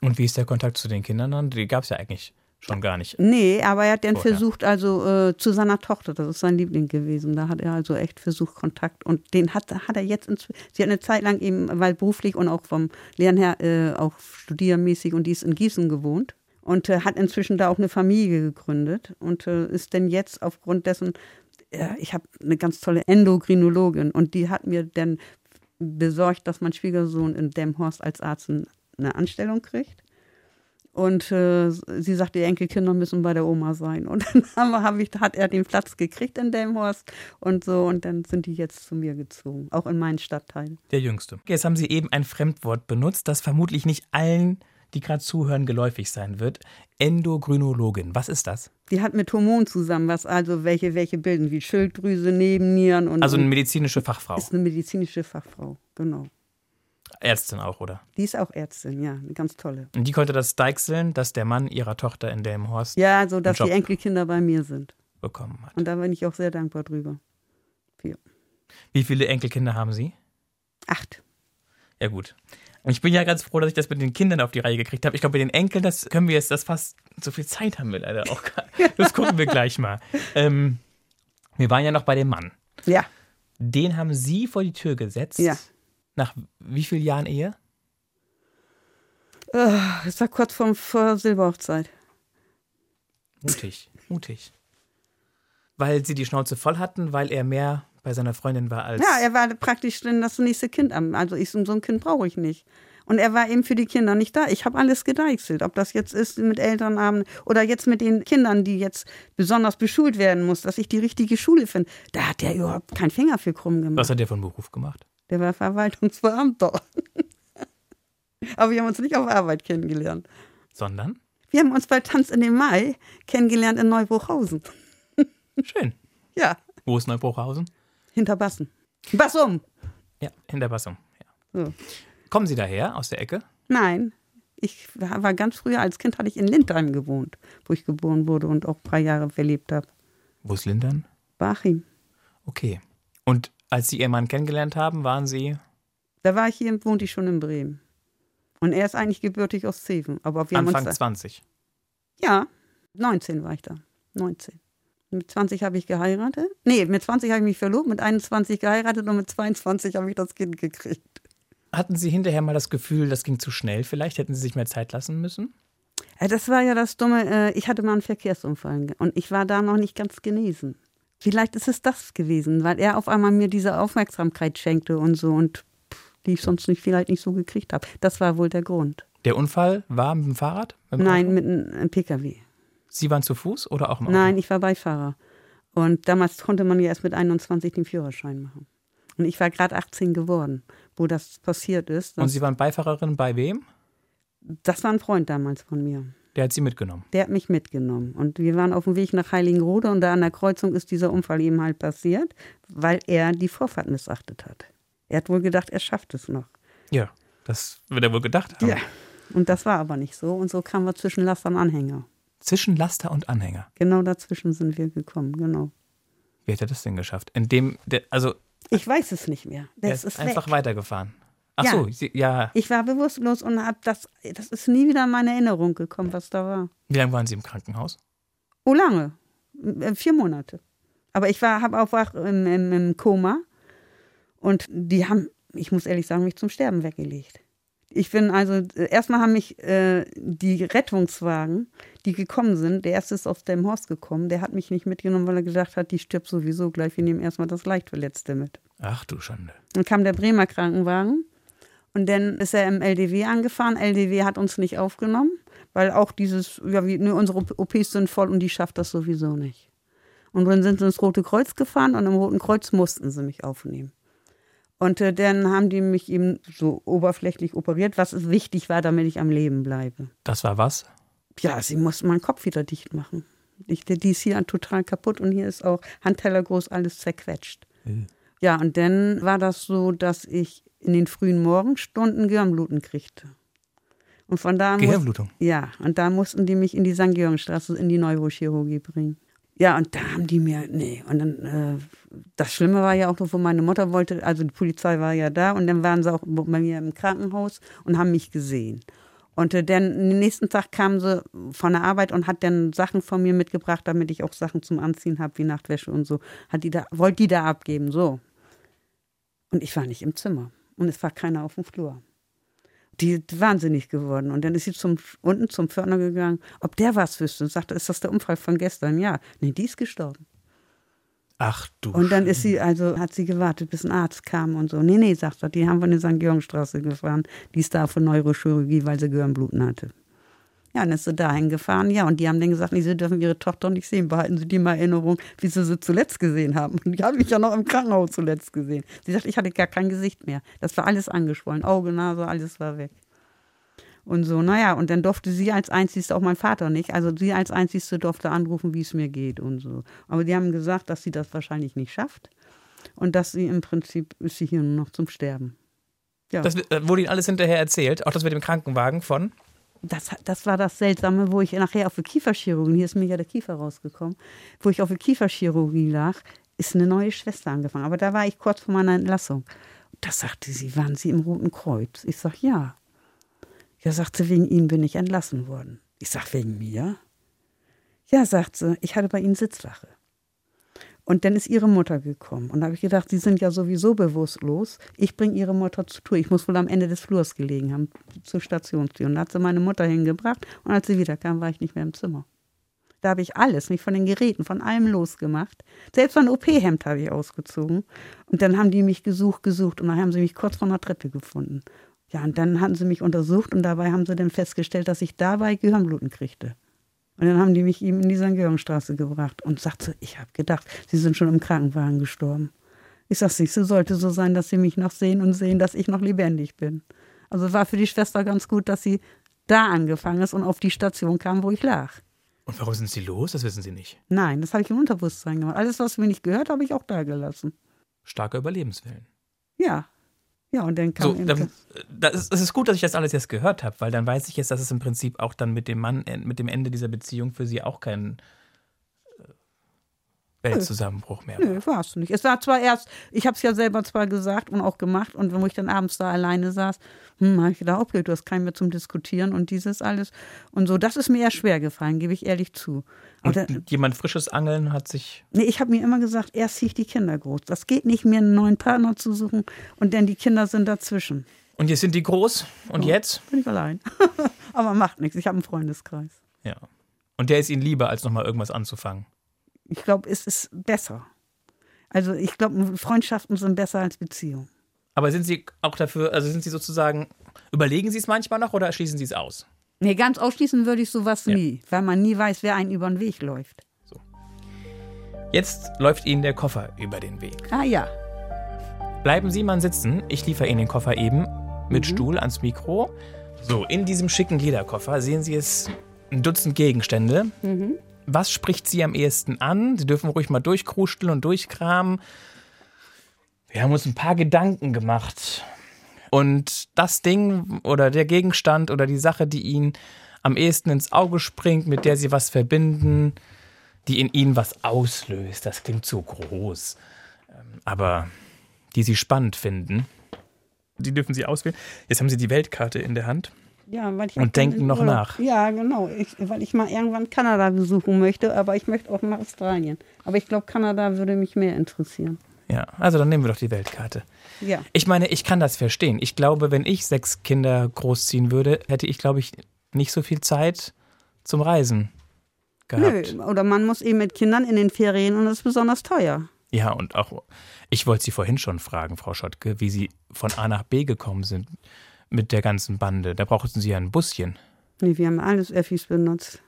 Und wie ist der Kontakt zu den Kindern dann? Die gab es ja eigentlich schon gar nicht. Nee, aber er hat dann Vorher. versucht, also äh, zu seiner Tochter, das ist sein Liebling gewesen, da hat er also echt versucht, Kontakt und den hat, hat er jetzt, inzw- sie hat eine Zeit lang eben, weil beruflich und auch vom Lernen her, äh, auch studiermäßig und die ist in Gießen gewohnt und äh, hat inzwischen da auch eine Familie gegründet und äh, ist denn jetzt aufgrund dessen, ich habe eine ganz tolle Endokrinologin und die hat mir dann besorgt, dass mein Schwiegersohn in Demhorst als Arzt eine Anstellung kriegt. Und äh, sie sagt, die Enkelkinder müssen bei der Oma sein. Und dann haben, hab ich, hat er den Platz gekriegt in Delmhorst und so. Und dann sind die jetzt zu mir gezogen, auch in meinen Stadtteil. Der Jüngste. Jetzt haben Sie eben ein Fremdwort benutzt, das vermutlich nicht allen, die gerade zuhören, geläufig sein wird. Endokrinologin. Was ist das? Die hat mit Hormonen zusammen, was also welche, welche bilden, wie Schilddrüse, Nebennieren und. Also eine medizinische Fachfrau. ist eine medizinische Fachfrau, genau. Ärztin auch, oder? Die ist auch Ärztin, ja, eine ganz tolle. Und die konnte das deichseln, dass der Mann ihrer Tochter in Delmenhorst Ja, so dass die Enkelkinder bei mir sind. bekommen hat. Und da bin ich auch sehr dankbar drüber. Wie viele Enkelkinder haben Sie? Acht. Ja, gut. Und ich bin ja ganz froh, dass ich das mit den Kindern auf die Reihe gekriegt habe. Ich glaube, mit den Enkeln, das können wir jetzt, das fast, so viel Zeit haben wir leider auch gar nicht. Das gucken wir gleich mal. Ähm, wir waren ja noch bei dem Mann. Ja, Den haben Sie vor die Tür gesetzt. Ja. Nach wie vielen Jahren Ehe? äh, das war kurz vor, vor Silberhochzeit. Mutig, mutig. Weil Sie die Schnauze voll hatten, weil er mehr bei seiner Freundin war als. Ja, er war praktisch dann das nächste Kind am. Also ich, so ein Kind brauche ich nicht. Und er war eben für die Kinder nicht da. Ich habe alles gedeichselt. Ob das jetzt ist mit Elternabend oder jetzt mit den Kindern, die jetzt besonders beschult werden muss, dass ich die richtige Schule finde. Da hat er überhaupt keinen Finger für krumm gemacht. Was hat der von Beruf gemacht? Der war Verwaltungsbeamter. Aber wir haben uns nicht auf Arbeit kennengelernt. Sondern? Wir haben uns bei Tanz in den Mai kennengelernt in Neubruchhausen. Schön. Ja, Wo ist Neubruchhausen? hinter Bassen. Bassum. Ja, in der Bassum. Ja. So. Kommen Sie daher, aus der Ecke? Nein, ich war ganz früher, als Kind hatte ich in Lindheim gewohnt, wo ich geboren wurde und auch ein paar Jahre verlebt habe. Wo ist Lindern? Bachim. Okay. Und als Sie Ihren Mann kennengelernt haben, waren Sie. Da war ich hier, wohnte ich schon in Bremen. Und er ist eigentlich gebürtig aus Zeven. Aber wir haben Anfang uns da, 20. Ja, 19 war ich da. 19. Mit 20 habe ich geheiratet. Nee, mit 20 habe ich mich verlobt, mit 21 geheiratet und mit 22 habe ich das Kind gekriegt. Hatten Sie hinterher mal das Gefühl, das ging zu schnell vielleicht? Hätten Sie sich mehr Zeit lassen müssen? Ja, das war ja das Dumme. äh, Ich hatte mal einen Verkehrsunfall und ich war da noch nicht ganz genesen. Vielleicht ist es das gewesen, weil er auf einmal mir diese Aufmerksamkeit schenkte und so und pff, die ich sonst nicht vielleicht nicht so gekriegt habe. Das war wohl der Grund. Der Unfall war mit dem Fahrrad? Mit dem Nein, Auto? mit einem Pkw. Sie waren zu Fuß oder auch im Auto? Nein, ich war Beifahrer. Und damals konnte man ja erst mit 21 den Führerschein machen. Und ich war gerade 18 geworden, wo das passiert ist. Und Sie waren Beifahrerin bei wem? das war ein Freund damals von mir. Der hat Sie mitgenommen. Der hat mich mitgenommen. Und wir waren auf dem Weg nach Heiligenrode und da an der Kreuzung ist dieser Unfall eben halt passiert, weil er die Vorfahrt missachtet hat. Er hat wohl gedacht, er schafft es noch. Ja, das wird er wohl gedacht haben. Ja. Und das war aber nicht so. Und so kamen wir zwischen Laster und Anhänger. Zwischen Laster und Anhänger. Genau dazwischen sind wir gekommen, genau. Wie hat er das denn geschafft? Indem, der, also Ich weiß es nicht mehr. er Das ist, ist, einfach weg. weitergefahren. Ach Ja. so, Sie, ja. Ich war bewusstlos und hab das, das ist nie wieder in meine Erinnerung gekommen, was da war. Wie lange waren Sie im Krankenhaus? Oh, lange. Äh, Vier Monate. Aber ich war, habe auch wach im, im, im Koma und die haben, ich muss ehrlich sagen, mich zum Sterben weggelegt. Ich bin also, äh, erstmal haben mich äh, die Rettungswagen, die gekommen sind, der erste ist aus dem Horst gekommen, der hat mich nicht mitgenommen, weil er gedacht hat, die stirbt sowieso gleich, wir nehmen erstmal das Leichtverletzte mit. Ach du Schande. Dann kam der Bremer Krankenwagen und dann ist er im LDW angefahren. LDW hat uns nicht aufgenommen, weil auch dieses, ja, wie, ne, unsere OPs sind voll und die schafft das sowieso nicht. Und dann sind sie ins Rote Kreuz gefahren und im Roten Kreuz mussten sie mich aufnehmen. Und äh, dann haben die mich eben so oberflächlich operiert, was wichtig war, damit ich am Leben bleibe. Das war was? Ja, sie mussten meinen Kopf wieder dicht machen. Ich, die ist hier total kaputt und hier ist auch Handteller groß alles zerquetscht. Ja, und dann war das so, dass ich in den frühen Morgenstunden Gehirnbluten kriegte. Und von da muss- Gehirnblutung. ja, und da mussten die mich in die St. Georgenstraße in die Neurochirurgie bringen. Ja, und da haben die mir, nee, und dann, äh, das Schlimme war ja auch, wo meine Mutter wollte, also die Polizei war ja da und dann waren sie auch bei mir im Krankenhaus und haben mich gesehen. Und äh, dann den nächsten Tag kamen sie von der Arbeit und hat dann Sachen von mir mitgebracht, damit ich auch Sachen zum Anziehen habe, wie Nachtwäsche und so. Hat die da, wollte die da abgeben, so. Und ich war nicht im Zimmer. Und es war keiner auf dem Flur. Die ist wahnsinnig geworden. Und dann ist sie zum, unten zum Pförtner gegangen, ob der was wüsste. Und sagte, ist das der Unfall von gestern? Ja. Nee, die ist gestorben. Ach du Und dann ist sie, also hat sie gewartet, bis ein Arzt kam und so. Nee, nee, sagt er, die haben von der St. Georgenstraße gefahren. Die ist da für Neurochirurgie, weil sie Gehirnbluten hatte. Ja, dann ist sie dahin gefahren. Ja, und die haben dann gesagt, nee, sie dürfen ihre Tochter nicht sehen. Behalten Sie die mal in Erinnerung, wie sie sie zuletzt gesehen haben. Und die habe ich ja noch im Krankenhaus zuletzt gesehen. Sie sagt, ich hatte gar kein Gesicht mehr. Das war alles angeschwollen. Auge, Nase, alles war weg. Und so, naja, und dann durfte sie als Einzigste, auch mein Vater nicht, also sie als Einzigste durfte anrufen, wie es mir geht und so. Aber die haben gesagt, dass sie das wahrscheinlich nicht schafft und dass sie im Prinzip ist sie hier nur noch zum Sterben. Ja. Das äh, wurde Ihnen alles hinterher erzählt, auch das mit dem Krankenwagen von. Das, das war das Seltsame, wo ich nachher auf der Kieferchirurgie, hier ist mir ja der Kiefer rausgekommen, wo ich auf der Kieferchirurgie lag, ist eine neue Schwester angefangen. Aber da war ich kurz vor meiner Entlassung. Da sagte sie, waren Sie im Roten Kreuz? Ich sag, ja. Ja, sagt sie, wegen Ihnen bin ich entlassen worden. Ich sag, wegen mir? Ja, sagt sie, ich hatte bei Ihnen Sitzwache. Und dann ist ihre Mutter gekommen. Und da habe ich gedacht, sie sind ja sowieso bewusstlos. Ich bringe ihre Mutter zur Tour. Ich muss wohl am Ende des Flurs gelegen haben, zur Stationstür. Und da hat sie meine Mutter hingebracht. Und als sie wiederkam, war ich nicht mehr im Zimmer. Da habe ich alles, mich von den Geräten, von allem losgemacht. Selbst mein OP-Hemd habe ich ausgezogen. Und dann haben die mich gesucht, gesucht. Und dann haben sie mich kurz vor einer Treppe gefunden. Ja, und dann hatten sie mich untersucht. Und dabei haben sie dann festgestellt, dass ich dabei Gehirnbluten kriegte. Und dann haben die mich ihm in die St. Georgenstraße gebracht und sagte, ich habe gedacht, sie sind schon im Krankenwagen gestorben. Ich sagte, es sollte so sein, dass sie mich noch sehen und sehen, dass ich noch lebendig bin. Also war für die Schwester ganz gut, dass sie da angefangen ist und auf die Station kam, wo ich lag. Und warum sind Sie los? Das wissen Sie nicht. Nein, das habe ich im Unterbewusstsein gemacht. Alles, was mir nicht gehört, habe ich auch da gelassen. Starker Überlebenswillen. Ja. Ja, und dann kam So, dann, das- das ist, es ist gut, dass ich das alles jetzt gehört habe, weil dann weiß ich jetzt, dass es im Prinzip auch dann mit dem Mann, äh, mit dem Ende dieser Beziehung für Sie auch kein äh, Weltzusammenbruch mehr war. Nö, warst du nicht. Es war zwar erst, ich habe es ja selber zwar gesagt und auch gemacht und wenn ich dann abends da alleine saß, hm, habe ich gedacht, okay, du hast keinen mehr zum Diskutieren und dieses alles und so. Das ist mir eher schwer gefallen, gebe ich ehrlich zu. Da, jemand frisches Angeln hat sich. nee, ich habe mir immer gesagt, erst ziehe ich die Kinder groß. Das geht nicht, mir einen neuen Partner zu suchen und dann die Kinder sind dazwischen. Und jetzt sind die groß und jetzt? Bin ich allein. Aber macht nichts, ich habe einen Freundeskreis. Ja. Und der ist Ihnen lieber, als nochmal irgendwas anzufangen. Ich glaube, es ist besser. Also ich glaube, Freundschaften sind besser als Beziehungen. Aber sind Sie auch dafür, also sind Sie sozusagen, überlegen Sie es manchmal noch oder schließen Sie es aus? Nee, ganz ausschließen würde ich sowas Ja. nie, weil man nie weiß, wer einen über den Weg läuft. Jetzt läuft Ihnen der Koffer über den Weg. Ah ja. Bleiben Sie mal sitzen. Ich liefere Ihnen den Koffer eben mit Mhm. Stuhl ans Mikro. So, in diesem schicken Lederkoffer sehen Sie es ein Dutzend Gegenstände. Mhm. Was spricht Sie am ehesten an? Sie dürfen ruhig mal durchkrusteln und durchkramen. Wir haben uns ein paar Gedanken gemacht. Und das Ding oder der Gegenstand oder die Sache, die Ihnen am ehesten ins Auge springt, mit der Sie was verbinden, die in Ihnen was auslöst, das klingt so groß. Ähm, Aber die Sie spannend finden, die dürfen Sie auswählen. Jetzt haben Sie die Weltkarte in der Hand. Ja, weil ich Und denken noch Urlaub- nach. Ja, genau. Ich, weil ich mal irgendwann Kanada besuchen möchte, aber ich möchte auch nach Australien. Aber ich glaube, Kanada würde mich mehr interessieren. Ja, also dann nehmen wir doch die Weltkarte. Ja. Ich meine, ich kann das verstehen. Ich glaube, wenn ich sechs Kinder großziehen würde, hätte ich, glaube ich, nicht so viel Zeit zum Reisen gehabt. Nö, oder man muss eben mit Kindern in den Ferien und das ist besonders teuer. Ja, und auch, ich wollte Sie vorhin schon fragen, Frau Schottke, wie Sie von A nach B gekommen sind mit der ganzen Bande. Da brauchten Sie ja ein Buschen, Nee, wir haben alles Öffis benutzt.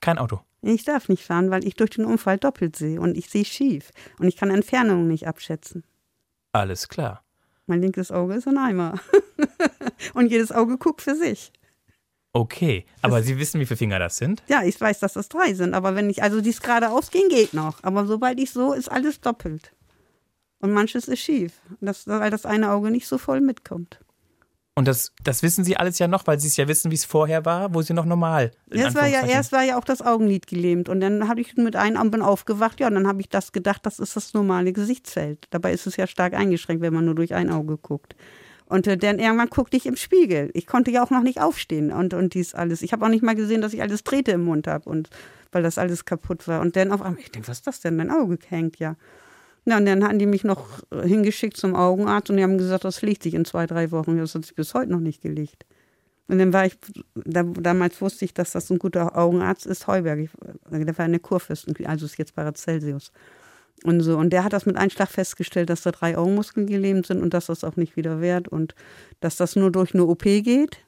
kein Auto. Ich darf nicht fahren, weil ich durch den Unfall doppelt sehe und ich sehe schief und ich kann Entfernungen nicht abschätzen. Alles klar. Mein linkes Auge ist ein Eimer. und jedes Auge guckt für sich. Okay, aber Sie wissen, wie viele Finger das sind? Ja, ich weiß, dass das drei sind, aber wenn ich, also dies geradeaus gehen geht noch. Aber sobald ich so, ist alles doppelt. Und manches ist schief, das, weil das eine Auge nicht so voll mitkommt. Und das, das wissen Sie alles ja noch, weil Sie es ja wissen, wie es vorher war, wo Sie noch normal. Erst war ja, erst war ja auch das Augenlid gelähmt und dann habe ich mit einem bin aufgewacht, ja, und dann habe ich das gedacht, das ist das normale Gesichtsfeld. Dabei ist es ja stark eingeschränkt, wenn man nur durch ein Auge guckt. Und äh, dann irgendwann guckte ich im Spiegel. Ich konnte ja auch noch nicht aufstehen und, und dies alles. Ich habe auch nicht mal gesehen, dass ich alles Drähte im Mund habe und weil das alles kaputt war. Und dann auf einmal, ich denke, was ist das denn? Mein Auge hängt ja. Ja, und dann hatten die mich noch äh, hingeschickt zum Augenarzt und die haben gesagt, das legt sich in zwei, drei Wochen. Das hat sich bis heute noch nicht gelegt. Und dann war ich, da, damals wusste ich, dass das ein guter Augenarzt ist, Heuberg. Ich, der war in der also ist jetzt Paracelsius. Und so. Und der hat das mit Einschlag festgestellt, dass da drei Augenmuskeln gelähmt sind und dass das auch nicht wieder wehrt und dass das nur durch eine OP geht.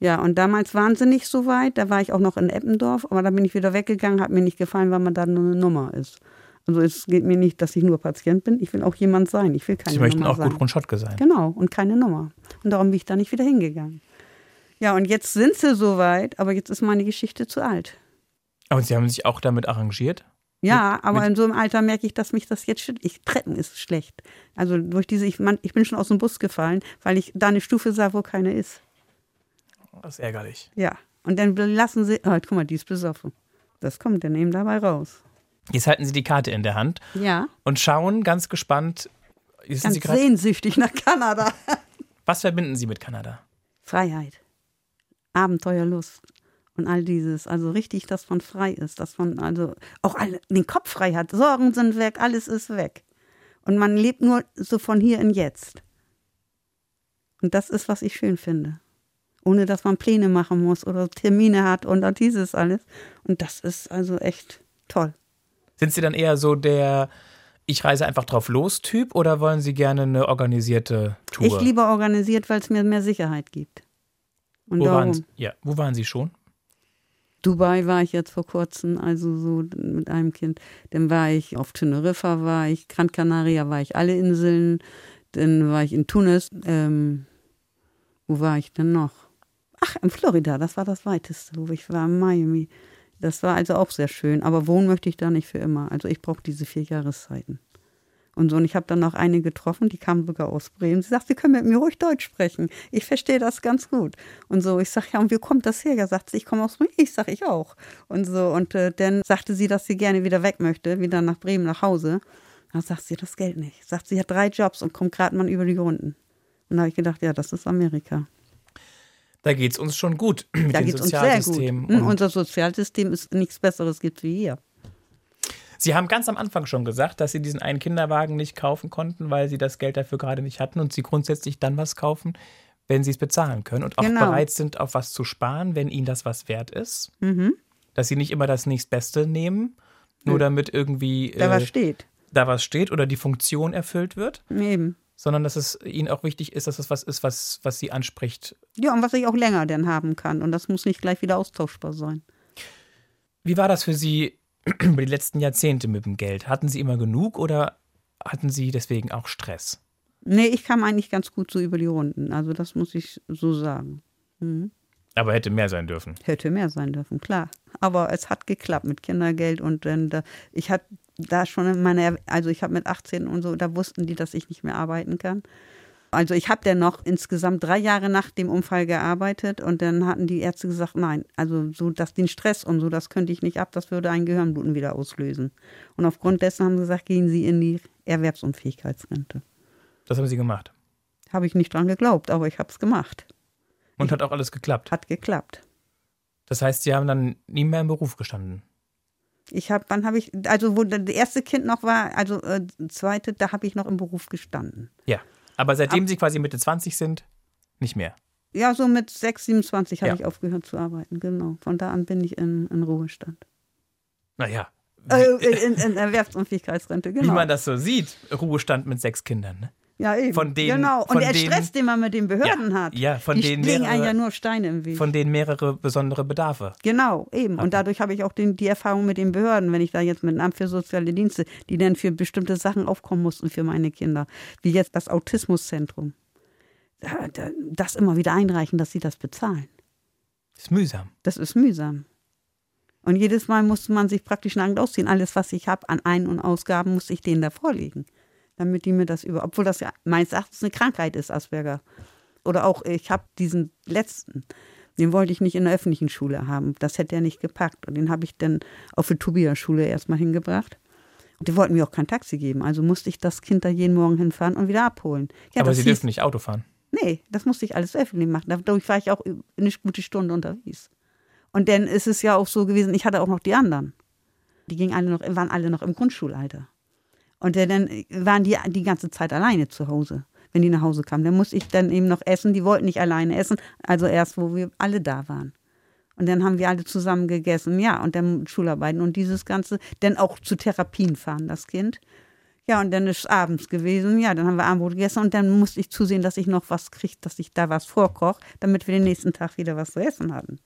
Ja, und damals waren sie nicht so weit. Da war ich auch noch in Eppendorf, aber da bin ich wieder weggegangen, hat mir nicht gefallen, weil man da nur eine Nummer ist. Also es geht mir nicht, dass ich nur Patient bin. Ich will auch jemand sein. Ich will keine Sie möchten Nummer auch sein. Gudrun Schottke sein. Genau, und keine Nummer. Und darum bin ich da nicht wieder hingegangen. Ja, und jetzt sind sie soweit, aber jetzt ist meine Geschichte zu alt. Und Sie haben sich auch damit arrangiert? Ja, Mit- aber mit- in so einem Alter merke ich, dass mich das jetzt schüttelt. Ich, Treppen ist schlecht. Also durch diese, ich, man, ich bin schon aus dem Bus gefallen, weil ich da eine Stufe sah, wo keine ist. Das ist ärgerlich. Ja. Und dann lassen sie, oh, guck mal, die ist besoffen. Das kommt dann eben dabei raus. Jetzt halten Sie die Karte in der Hand Ja. und schauen ganz gespannt. Ganz Sie sehnsüchtig nach Kanada. was verbinden Sie mit Kanada? Freiheit, Abenteuerlust und all dieses. Also richtig, dass man frei ist, dass man also auch alle, den Kopf frei hat. Sorgen sind weg, alles ist weg. Und man lebt nur so von hier in jetzt. Und das ist, was ich schön finde. Ohne dass man Pläne machen muss oder Termine hat und all dieses alles. Und das ist also echt toll. Sind Sie dann eher so der Ich reise einfach drauf los Typ oder wollen Sie gerne eine organisierte Tour? Ich liebe organisiert, weil es mir mehr Sicherheit gibt. Und wo darum. waren, Sie? Ja, wo waren Sie schon? Dubai war ich jetzt vor kurzem, also so mit einem Kind. Dann war ich auf Teneriffa, war ich, Gran Canaria war ich, alle Inseln. Dann war ich in Tunis. Ähm, wo war ich denn noch? Ach, in Florida, das war das weiteste, wo ich war, in Miami. Das war also auch sehr schön. Aber wohnen möchte ich da nicht für immer. Also ich brauche diese vier Jahreszeiten. Und so, und ich habe dann noch eine getroffen, die kam sogar aus Bremen. Sie sagt, Sie können mit mir ruhig Deutsch sprechen. Ich verstehe das ganz gut. Und so, ich sage, ja, und wie kommt das her? Ja, sagt sie, ich komme aus Bremen. Ich sage, ich auch. Und so, und äh, dann sagte sie, dass sie gerne wieder weg möchte, wieder nach Bremen, nach Hause. Dann sagt sie, das Geld nicht. Sagt sie, hat drei Jobs und kommt gerade mal über die Runden. Und da habe ich gedacht, ja, das ist Amerika. Da geht es uns schon gut mit Da dem geht es uns sehr gut. Sozialsystem. Hm, Und Unser Sozialsystem ist nichts Besseres gibt wie hier. Sie haben ganz am Anfang schon gesagt, dass Sie diesen einen Kinderwagen nicht kaufen konnten, weil Sie das Geld dafür gerade nicht hatten und Sie grundsätzlich dann was kaufen, wenn Sie es bezahlen können und auch Genau. bereit sind, auf was zu sparen, wenn Ihnen das was wert ist. Mhm. Dass Sie nicht immer das nächstbeste nehmen, nur Nö. damit irgendwie Da was äh, steht. da was steht oder die Funktion erfüllt wird, Eben. Sondern dass es ihnen auch wichtig ist, dass es was ist, was, was sie anspricht. Ja, und was ich auch länger denn haben kann. Und das muss nicht gleich wieder austauschbar sein. Wie war das für Sie über die letzten Jahrzehnte mit dem Geld? Hatten Sie immer genug oder hatten Sie deswegen auch Stress? Nee, ich kam eigentlich ganz gut so über die Runden. Also das muss ich so sagen. Mhm. Aber hätte mehr sein dürfen. Hätte mehr sein dürfen, klar. Aber es hat geklappt mit Kindergeld und dann da, ich hatte da schon in meiner, also ich habe mit 18 und so, da wussten die, dass ich nicht mehr arbeiten kann. Also ich habe dann noch insgesamt drei Jahre nach dem Unfall gearbeitet und dann hatten die Ärzte gesagt, nein, also so dass den Stress und so, das könnte ich nicht ab, das würde ein Gehirnbluten wieder auslösen. Und aufgrund dessen haben sie gesagt, gehen Sie in die Erwerbsunfähigkeitsrente. Das haben Sie gemacht. Habe ich nicht dran geglaubt, aber ich habe es gemacht. Und hat auch alles geklappt. Hat geklappt. Das heißt, Sie haben dann nie mehr im Beruf gestanden. Ich habe, wann habe ich, also wo das erste Kind noch war, also äh, zweite, da habe ich noch im Beruf gestanden. Ja. Aber seitdem Sie quasi Mitte 20 sind, nicht mehr. Ja, so mit 6, 27 habe Ja. ich aufgehört zu arbeiten, genau. Von da an bin ich in, in Ruhestand. Naja. Äh, in, in Erwerbsunfähigkeitsrente, genau. Wie man das so sieht, Ruhestand mit sechs Kindern. Ne? Ja, eben. von denen- genau. Und der denen- Stress, den man mit den Behörden Ja, hat, ja, von die denen legen mehrere- einem ja nur Steine im Weg. Von denen mehrere besondere Bedarfe. Genau, eben. Und dadurch habe ich auch den, die Erfahrung mit den Behörden, wenn ich da jetzt mit dem Amt für soziale Dienste, die dann für bestimmte Sachen aufkommen mussten für meine Kinder, wie jetzt das Autismuszentrum, da, da, das immer wieder einreichen, dass sie das bezahlen. ist mühsam. Das ist mühsam. Und jedes Mal musste man sich praktisch nackt ausziehen. Alles, was ich habe an Ein- und Ausgaben, musste ich denen da vorlegen. Damit die mir das über, obwohl das ja meines Erachtens eine Krankheit ist, Asperger. Oder auch, ich habe diesen letzten, den wollte ich nicht in der öffentlichen Schule haben. Das hätte er nicht gepackt. Und den habe ich dann auf die Tobias-Schule erstmal hingebracht. Und die wollten mir auch kein Taxi geben. Also musste ich das Kind da jeden Morgen hinfahren und wieder abholen. Ja, Aber Sie dürfen nicht Auto fahren. Nee, das musste ich alles öffentlich machen. Dadurch war ich auch eine gute Stunde unterwegs. Und dann ist es ja auch so gewesen, ich hatte auch noch die anderen. Die gingen alle noch, waren alle noch im Grundschulalter. Und dann waren die die ganze Zeit alleine zu Hause, wenn die nach Hause kamen. Dann musste ich dann eben noch essen. Die wollten nicht alleine essen, also erst, wo wir alle da waren. Und dann haben wir alle zusammen gegessen, ja, und dann Schularbeiten und dieses Ganze. Dann auch zu Therapien fahren, das Kind. Ja, und dann ist abends gewesen, ja, dann haben wir Abendbrot gegessen und dann musste ich zusehen, dass ich noch was kriege, dass ich da was vorkoche, damit wir den nächsten Tag wieder was zu essen hatten.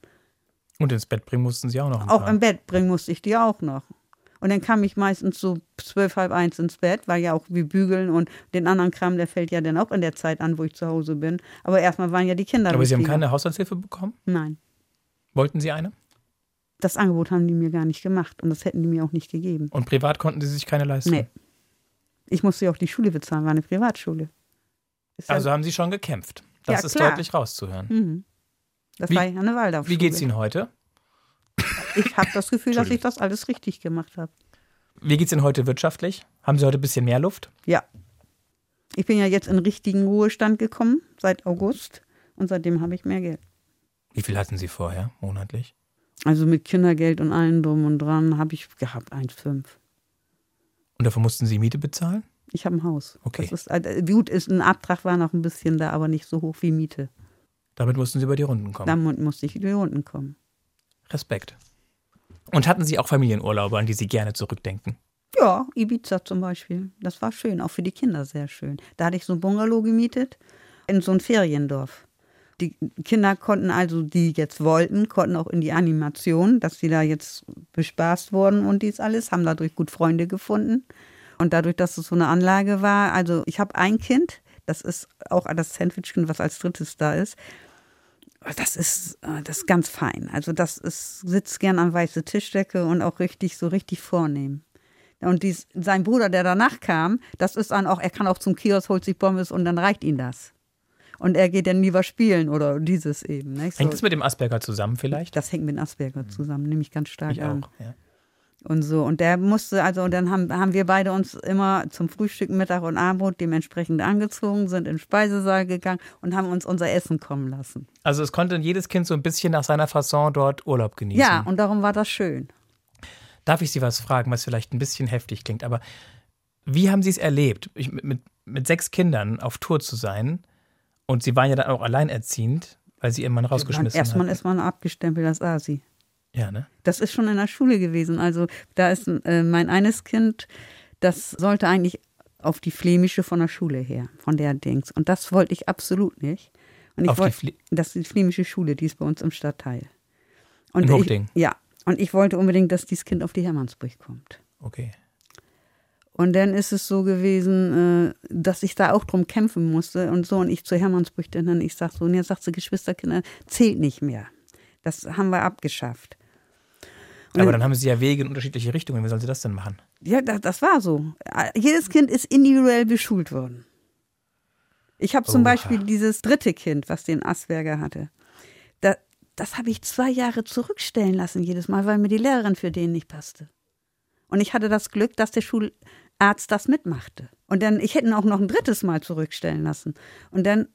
Und ins Bett bringen mussten Sie auch noch Auch paar. im Bett bringen musste ich die auch noch. Und dann kam ich meistens so zwölf, halb eins ins Bett, weil ja auch wie bügeln und den anderen Kram, der fällt ja dann auch in der Zeit an, wo ich zu Hause bin. Aber erstmal waren ja die Kinder Aber Sie haben keine Haushaltshilfe bekommen? Nein, Wollten Sie eine? das Angebot haben die mir gar nicht gemacht und das hätten die mir auch nicht gegeben. Und privat konnten Sie sich keine leisten? Nee. Ich musste ja auch die Schule bezahlen, war eine Privatschule. Ist Also haben Sie schon gekämpft. Das Ja, ist deutlich rauszuhören. Mhm. Das Wie- war ja eine Waldorfschule. Wie geht's Ihnen heute? Ich habe das Gefühl, dass ich das alles richtig gemacht habe. Wie geht's Ihnen heute wirtschaftlich? Haben Sie heute ein bisschen mehr Luft? Ja. Ich bin ja jetzt in richtigen Ruhestand gekommen, seit August. Und seitdem habe ich mehr Geld. Wie viel hatten Sie vorher monatlich? Also mit Kindergeld und allem drum und dran habe ich gehabt 1,5. Und dafür mussten Sie Miete bezahlen? Ich habe ein Haus. Okay. Das ist, äh, gut, ist ein Abtrag war noch ein bisschen da, aber nicht so hoch wie Miete. Damit mussten Sie über die Runden kommen. Damit musste ich wieder unten kommen. Respekt. Und hatten Sie auch Familienurlaube, an die Sie gerne zurückdenken? Ja, Ibiza zum Beispiel. Das war schön, auch für die Kinder sehr schön. Da hatte ich so ein Bungalow gemietet in so ein Feriendorf. Die Kinder konnten also, die jetzt wollten, konnten auch in die Animation, dass sie da jetzt bespaßt wurden und dies alles, haben dadurch gut Freunde gefunden. Und dadurch, dass es so eine Anlage war, also ich habe ein Kind, das ist auch das Sandwichkind, was als drittes da ist. Das ist, äh, das ist ganz fein. Also das ist, sitzt gern an weiße Tischdecke und auch richtig, so richtig vornehm. Und dies, sein Bruder, der danach kam, das ist dann auch, er kann auch zum Kiosk, holt sich Pommes und dann reicht ihm das. Und er geht dann lieber spielen oder dieses eben. Nicht? So, Hängt es mit dem Asperger zusammen vielleicht? das hängt mit Asperger zusammen, nehme ich ganz stark Ich an. auch. Ja. Und so. Und der musste, also, und dann haben, haben wir beide uns immer zum Frühstück, Mittag und Abendbrot dementsprechend angezogen, sind in den Speisesaal gegangen und haben uns unser Essen kommen lassen. Also es konnte jedes Kind so ein bisschen nach seiner Fasson dort Urlaub genießen. Ja, und darum war das schön. Darf ich Sie was fragen, was vielleicht ein bisschen heftig klingt, aber wie haben Sie es erlebt, ich, mit, mit sechs Kindern auf Tour zu sein? Und Sie waren ja dann auch alleinerziehend, weil Sie Ihren Mann rausgeschmissen Erstmal haben. ist man abgestempelt als Asi. Ja, ne? Das ist schon in der Schule gewesen. Also da ist äh, mein eines Kind, das sollte eigentlich auf die Flämische von der Schule her, von der Dings. Und das wollte ich absolut nicht. Und ich Auf die wollte, Fle das ist die Flämische Schule, die ist bei uns im Stadtteil. Und In ich? Ja. Und ich wollte unbedingt, dass dieses Kind auf die Hermannsbrüch kommt. Okay. Und dann ist es so gewesen, äh, dass ich da auch drum kämpfen musste und so. Und ich zu Hermannsbrüch dann, ich sag so, und jetzt sagt sie, Geschwisterkinder, zählt nicht mehr. Das haben wir abgeschafft. Aber dann haben sie ja Wege in unterschiedliche Richtungen. Wie sollen sie das denn machen? Ja, das, das war so. Jedes Kind ist individuell beschult worden. Ich habe zum Oha. Beispiel dieses dritte Kind, was den Asperger hatte. Da, das habe ich zwei Jahre zurückstellen lassen jedes Mal, weil mir die Lehrerin für den nicht passte. Und ich hatte das Glück, dass der Schularzt das mitmachte. Und dann, ich hätte ihn auch noch ein drittes Mal zurückstellen lassen. Und dann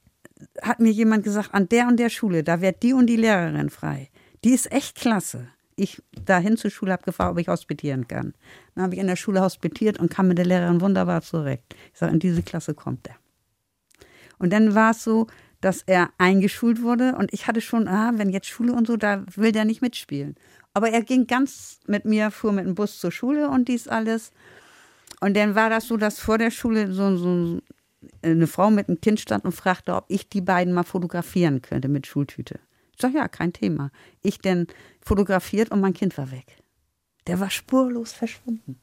hat mir jemand gesagt, an der und der Schule, da wird die und die Lehrerin frei. Die ist echt klasse. Ich dahin zur Schule habe gefragt, ob ich hospitieren kann. Dann habe ich in der Schule hospitiert und kam mit der Lehrerin wunderbar zurecht. Ich sage, in diese Klasse kommt er. Und dann war es so, dass er eingeschult wurde und ich hatte schon, ah, wenn jetzt Schule und so, da will der nicht mitspielen. Aber er ging ganz mit mir, fuhr mit dem Bus zur Schule und dies alles. Und dann war das so, dass vor der Schule so, so eine Frau mit einem Kind stand und fragte, ob ich die beiden mal fotografieren könnte mit Schultüte. Ich sag ja, kein Thema. Ich denn fotografiert und mein Kind war weg. Der war spurlos verschwunden.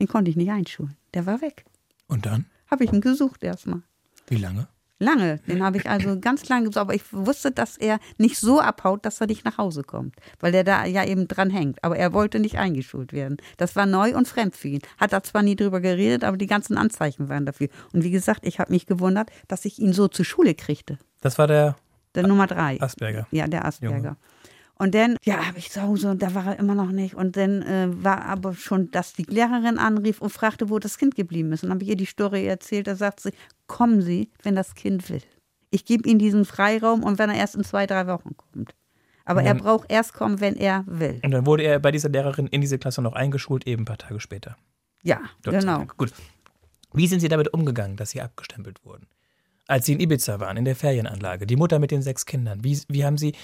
Den konnte ich nicht einschulen. Der war weg. Und dann? Habe ich ihn gesucht erstmal. Wie lange? Lange. Den habe ich also ganz lange gesucht. Aber ich wusste, dass er nicht so abhaut, dass er nicht nach Hause kommt. Weil der da ja eben dran hängt. Aber er wollte nicht eingeschult werden. Das war neu und fremd für ihn. Hat er zwar nie drüber geredet, aber die ganzen Anzeichen waren dafür. Und wie gesagt, ich habe mich gewundert, dass ich ihn so zur Schule kriegte. Das war der Der Nummer drei. Asperger. Ja, der Asperger. Und dann, ja, habe ich zu Hause und da war er immer noch nicht. Und dann äh, war aber schon, dass die Lehrerin anrief und fragte, wo das Kind geblieben ist. Und dann habe ich ihr die Story erzählt. Da sagt sie, kommen Sie, wenn das Kind will. Ich gebe ihm diesen Freiraum und wenn er erst in zwei, drei Wochen kommt. Aber Und er dann- braucht erst kommen, wenn er will. Und dann wurde er bei dieser Lehrerin in diese Klasse noch eingeschult, eben ein paar Tage später. Ja, sei genau. Gut. Wie sind Sie damit umgegangen, dass Sie abgestempelt wurden? Als Sie in Ibiza waren, in der Ferienanlage, die Mutter mit den sechs Kindern, wie, wie haben Sie,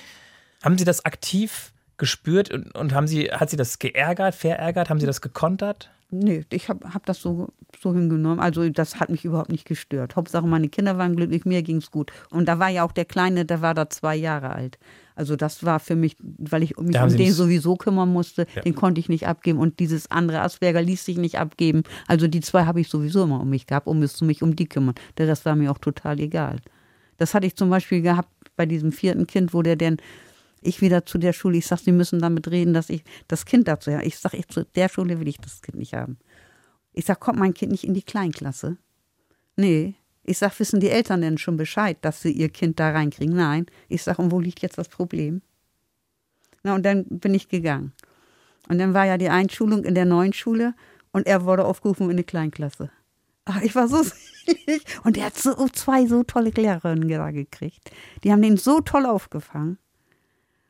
haben Sie das aktiv gespürt und, und haben Sie, hat Sie das geärgert, verärgert, haben Sie das gekontert? Nee, ich habe hab das so, so hingenommen. Also das hat mich überhaupt nicht gestört. Hauptsache meine Kinder waren glücklich, mir ging's gut. Und da war ja auch der Kleine, der war da zwei Jahre alt. Also das war für mich, weil ich mich um den sowieso kümmern musste, Ja. den konnte ich nicht abgeben. Und dieses andere Asperger ließ sich nicht abgeben. Also die zwei habe ich sowieso immer um mich gehabt, um es- mich um die kümmern. Der Rest war mir auch total egal. Das hatte ich zum Beispiel gehabt bei diesem vierten Kind, wo der denn ich wieder zu der Schule, ich sag, sie müssen damit reden, dass ich das Kind dazu habe. Ich sag, ich, zu der Schule will ich das Kind nicht haben. Ich sag, kommt mein Kind nicht in die Kleinklasse? Nee. Ich sag, wissen die Eltern denn schon Bescheid, dass sie ihr Kind da reinkriegen? Nein. Ich sag, und wo liegt jetzt das Problem? Na, und dann bin ich gegangen. Und dann war ja die Einschulung in der neuen Schule und er wurde aufgerufen in eine Kleinklasse. Ach, ich war so selig. Und er hat so zwei so tolle Lehrerinnen da gekriegt. Die haben den so toll aufgefangen.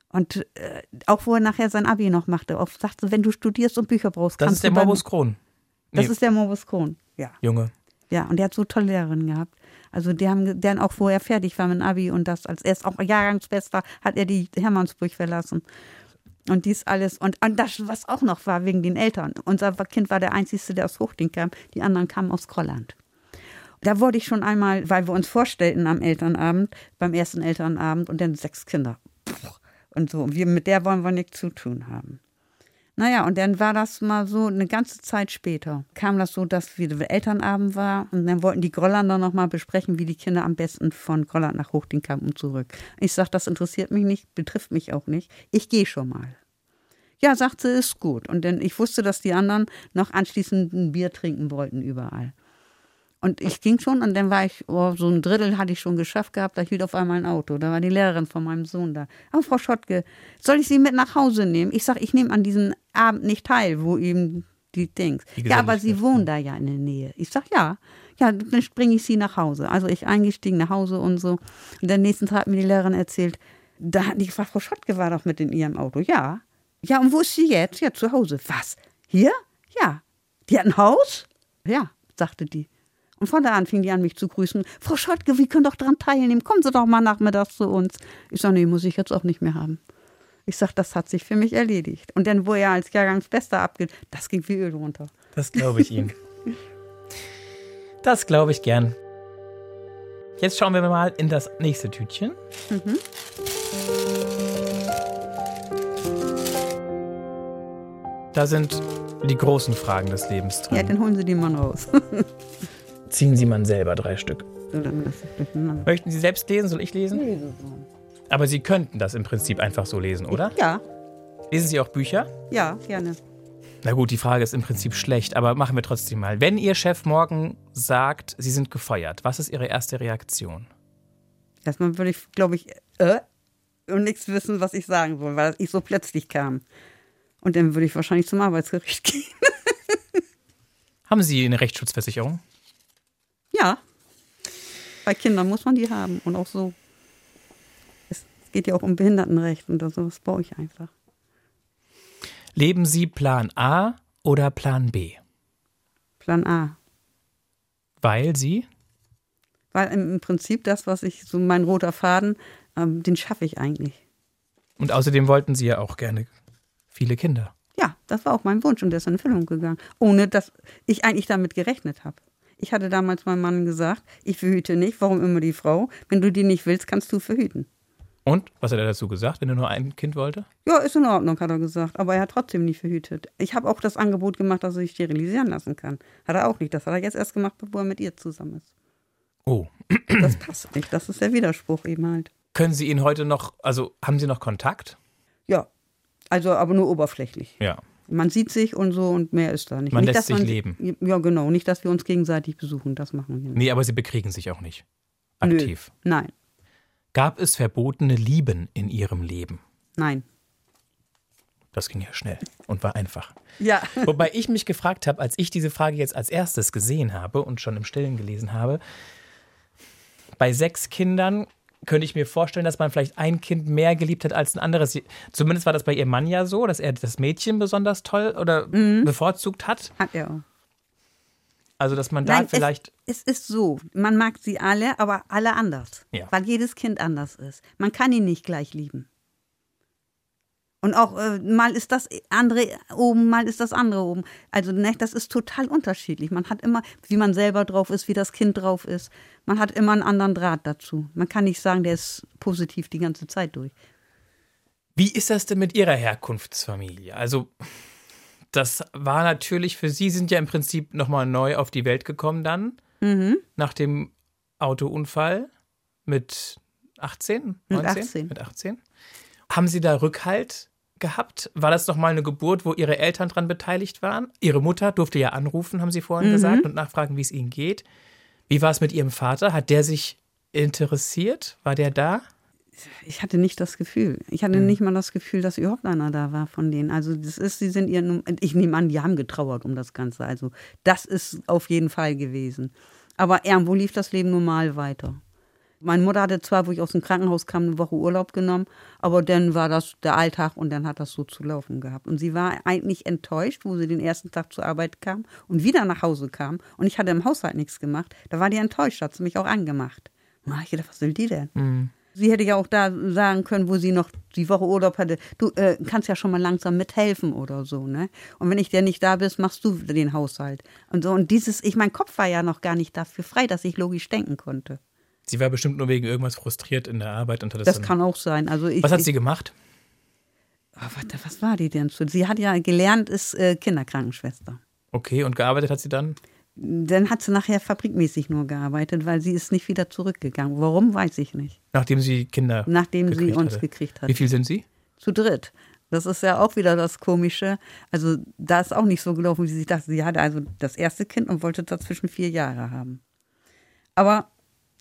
Und äh, auch wo er nachher sein Abi noch machte, auch sagte, wenn du studierst und Bücher brauchst, Das kannst ist der du beim- Morbus Crohn. Das Nee, ist der Morbus Crohn. Ja. Junge. Ja, und der hat so tolle Lehrerinnen gehabt. Also die haben dann auch, wo er fertig war mit Abi und das als erst auch Jahrgangsbester, hat er die Hermannsburg verlassen. Und dies alles. Und, und das, was auch noch war, wegen den Eltern. Unser Kind war der Einzige, der aus Hochding kam. Die anderen kamen aus Kolland. Da wurde ich schon einmal, weil wir uns vorstellten am Elternabend, beim ersten Elternabend und dann sechs Kinder. Und so, wir, mit der wollen wir nichts zu tun haben. Naja, und dann war das mal so eine ganze Zeit später. Kam das so, dass wieder Elternabend war und dann wollten die Grollander noch mal besprechen, wie die Kinder am besten von Grolland nach Hochding kamen und zurück. Ich sag, das interessiert mich nicht, betrifft mich auch nicht. Ich gehe schon mal. Ja, sagt sie, ist gut. Und dann, ich wusste, dass die anderen noch anschließend ein Bier trinken wollten überall. Und ich ging schon und dann war ich, oh, so ein Drittel hatte ich schon geschafft gehabt, da hielt auf einmal ein Auto. Da war die Lehrerin von meinem Sohn da. Oh, Frau Schottke, soll ich Sie mit nach Hause nehmen? Ich sag, ich nehme an diesem Abend nicht teil, wo eben die Dings. Die Ja, aber Sie wohnen da ja in der Nähe. Ich sag, ja. Ja, dann bringe ich Sie nach Hause. Also ich eingestiegen nach Hause und so. Und am nächsten Tag hat mir die Lehrerin erzählt, da hat die gefragt, Frau Schottke war doch mit in ihrem Auto. Ja. Ja, und wo ist sie jetzt? Ja, zu Hause. Was? Hier? Ja. Die hat ein Haus? Ja, sagte die. Und von da an fing die an, mich zu grüßen. Frau Schottke, wir können doch dran teilnehmen. Kommen Sie doch mal nachmittags zu uns. Ich sage, nee, muss ich jetzt auch nicht mehr haben. Ich sag, das hat sich für mich erledigt. Und dann, wo er als Jahrgangsbester abgeht, das ging wie Öl runter. Das glaube ich Ihnen. Das glaube ich gern. Jetzt schauen wir mal in das nächste Tütchen. Mhm. Da sind die großen Fragen des Lebens Ja, drin. dann holen Sie die mal raus. Ziehen Sie mal selber drei Stück. Möchten Sie selbst lesen? Soll ich lesen? Aber Sie könnten das im Prinzip einfach so lesen, oder? Ja, Lesen Sie auch Bücher? ja, gerne. Na gut, die Frage ist im Prinzip schlecht, aber machen wir trotzdem mal. Wenn Ihr Chef morgen sagt, Sie sind gefeuert, was ist Ihre erste Reaktion? Erstmal würde ich, glaube ich, äh, und nichts wissen, was ich sagen soll, weil ich so plötzlich kam. Und dann würde ich wahrscheinlich zum Arbeitsgericht gehen. Haben Sie eine Rechtsschutzversicherung? Bei Kindern muss man die haben und auch so. Es geht ja auch um Behindertenrecht und das, das brauche ich einfach. Leben Sie Plan A oder Plan B? Plan A. Weil Sie? Weil im, im Prinzip das, was ich, so mein roter Faden, ähm, den schaffe ich eigentlich. Und außerdem wollten Sie ja auch gerne viele Kinder. Ja, das war auch mein Wunsch und der ist in Erfüllung gegangen. Ohne dass ich eigentlich damit gerechnet habe. Ich hatte damals meinem Mann gesagt, ich verhüte nicht, warum immer die Frau? Wenn du die nicht willst, kannst du verhüten. Und? Was hat er dazu gesagt, wenn er nur ein Kind wollte? Ja, ist in Ordnung, hat er gesagt. Aber er hat trotzdem nicht verhütet. Ich habe auch das Angebot gemacht, dass er sich sterilisieren lassen kann. Hat er auch nicht. Das hat er jetzt erst gemacht, bevor er mit ihr zusammen ist. Oh. Das passt nicht. Das ist der Widerspruch eben halt. Können Sie ihn heute noch, also haben Sie noch Kontakt? Ja. Also, aber nur oberflächlich. Ja. Man sieht sich und so und mehr ist da nicht. Man nicht, lässt sich leben. Ja, genau. Nicht, dass wir uns gegenseitig besuchen. Das machen wir nicht. Nee, aber Sie bekriegen sich auch nicht. Nö. Aktiv. Nein. Gab es verbotene Lieben in Ihrem Leben? Nein. Das ging ja schnell und war einfach. Ja. Wobei ich mich gefragt habe, als ich diese Frage jetzt als erstes gesehen habe und schon im Stillen gelesen habe, bei sechs Kindern könnte ich mir vorstellen, dass man vielleicht ein Kind mehr geliebt hat als ein anderes. Zumindest war das bei ihrem Mann ja so, dass er das Mädchen besonders toll oder Mhm. bevorzugt hat. Hat er auch. Also, dass man da Nein, vielleicht. Es, es ist so, man mag sie alle, aber alle anders. Ja. Weil jedes Kind anders ist. Man kann ihn nicht gleich lieben. Und auch äh, mal ist das andere oben, mal ist das andere oben. Also ne, das ist total unterschiedlich. Man hat immer, wie man selber drauf ist, wie das Kind drauf ist. Man hat immer einen anderen Draht dazu. Man kann nicht sagen, der ist positiv die ganze Zeit durch. Wie ist das denn mit Ihrer Herkunftsfamilie? Also, das war natürlich für Sie, sind ja im Prinzip nochmal neu auf die Welt gekommen dann, Mhm. nach dem Autounfall mit 18? Mit 19? 18. Mit 18. Haben Sie da Rückhalt gehabt? War das nochmal eine Geburt, wo Ihre Eltern dran beteiligt waren? Ihre Mutter durfte ja anrufen, haben Sie vorhin Mhm. gesagt, und nachfragen, wie es Ihnen geht. Wie war es mit Ihrem Vater? Hat der sich interessiert? War der da? Ich hatte nicht das Gefühl. Ich hatte nicht mal das Gefühl, dass überhaupt einer da war von denen. Also das ist, sie sind ihren, ich nehme an, die haben getrauert um das Ganze. Also das ist auf jeden Fall gewesen. Aber irgendwo lief das Leben normal weiter. Meine Mutter hatte zwar, wo ich aus dem Krankenhaus kam, eine Woche Urlaub genommen, aber dann war das der Alltag und dann hat das so zu laufen gehabt. Und sie war eigentlich enttäuscht, wo sie den ersten Tag zur Arbeit kam und wieder nach Hause kam und ich hatte im Haushalt nichts gemacht. Da war die enttäuscht, hat sie mich auch angemacht. Na, ich gedacht, was will die denn? Sie hätte ja auch da sagen können, wo sie noch die Woche Urlaub hatte, du äh, kannst ja schon mal langsam mithelfen oder so, ne? Und wenn ich dir nicht da bist, machst du den Haushalt. Und so, und dieses, ich, mein Kopf war ja noch gar nicht dafür frei, dass ich logisch denken konnte. Sie war bestimmt nur wegen irgendwas frustriert in der Arbeit und hat das, Das dann kann auch sein. Also ich, Was hat ich, sie gemacht? Oh, warte, was war die denn? Sie hat ja gelernt, ist äh, Kinderkrankenschwester. Okay, und gearbeitet hat sie dann? Dann hat sie nachher fabrikmäßig nur gearbeitet, weil sie ist nicht wieder zurückgegangen. Warum, weiß ich nicht. Nachdem sie Kinder. Nachdem sie uns hatte. gekriegt hat. Wie viel sind sie? zu dritt. Das ist ja auch wieder das Komische. Also da ist auch nicht so gelaufen, wie sie dachte. Sie hatte also das erste Kind und wollte dazwischen vier Jahre haben. Aber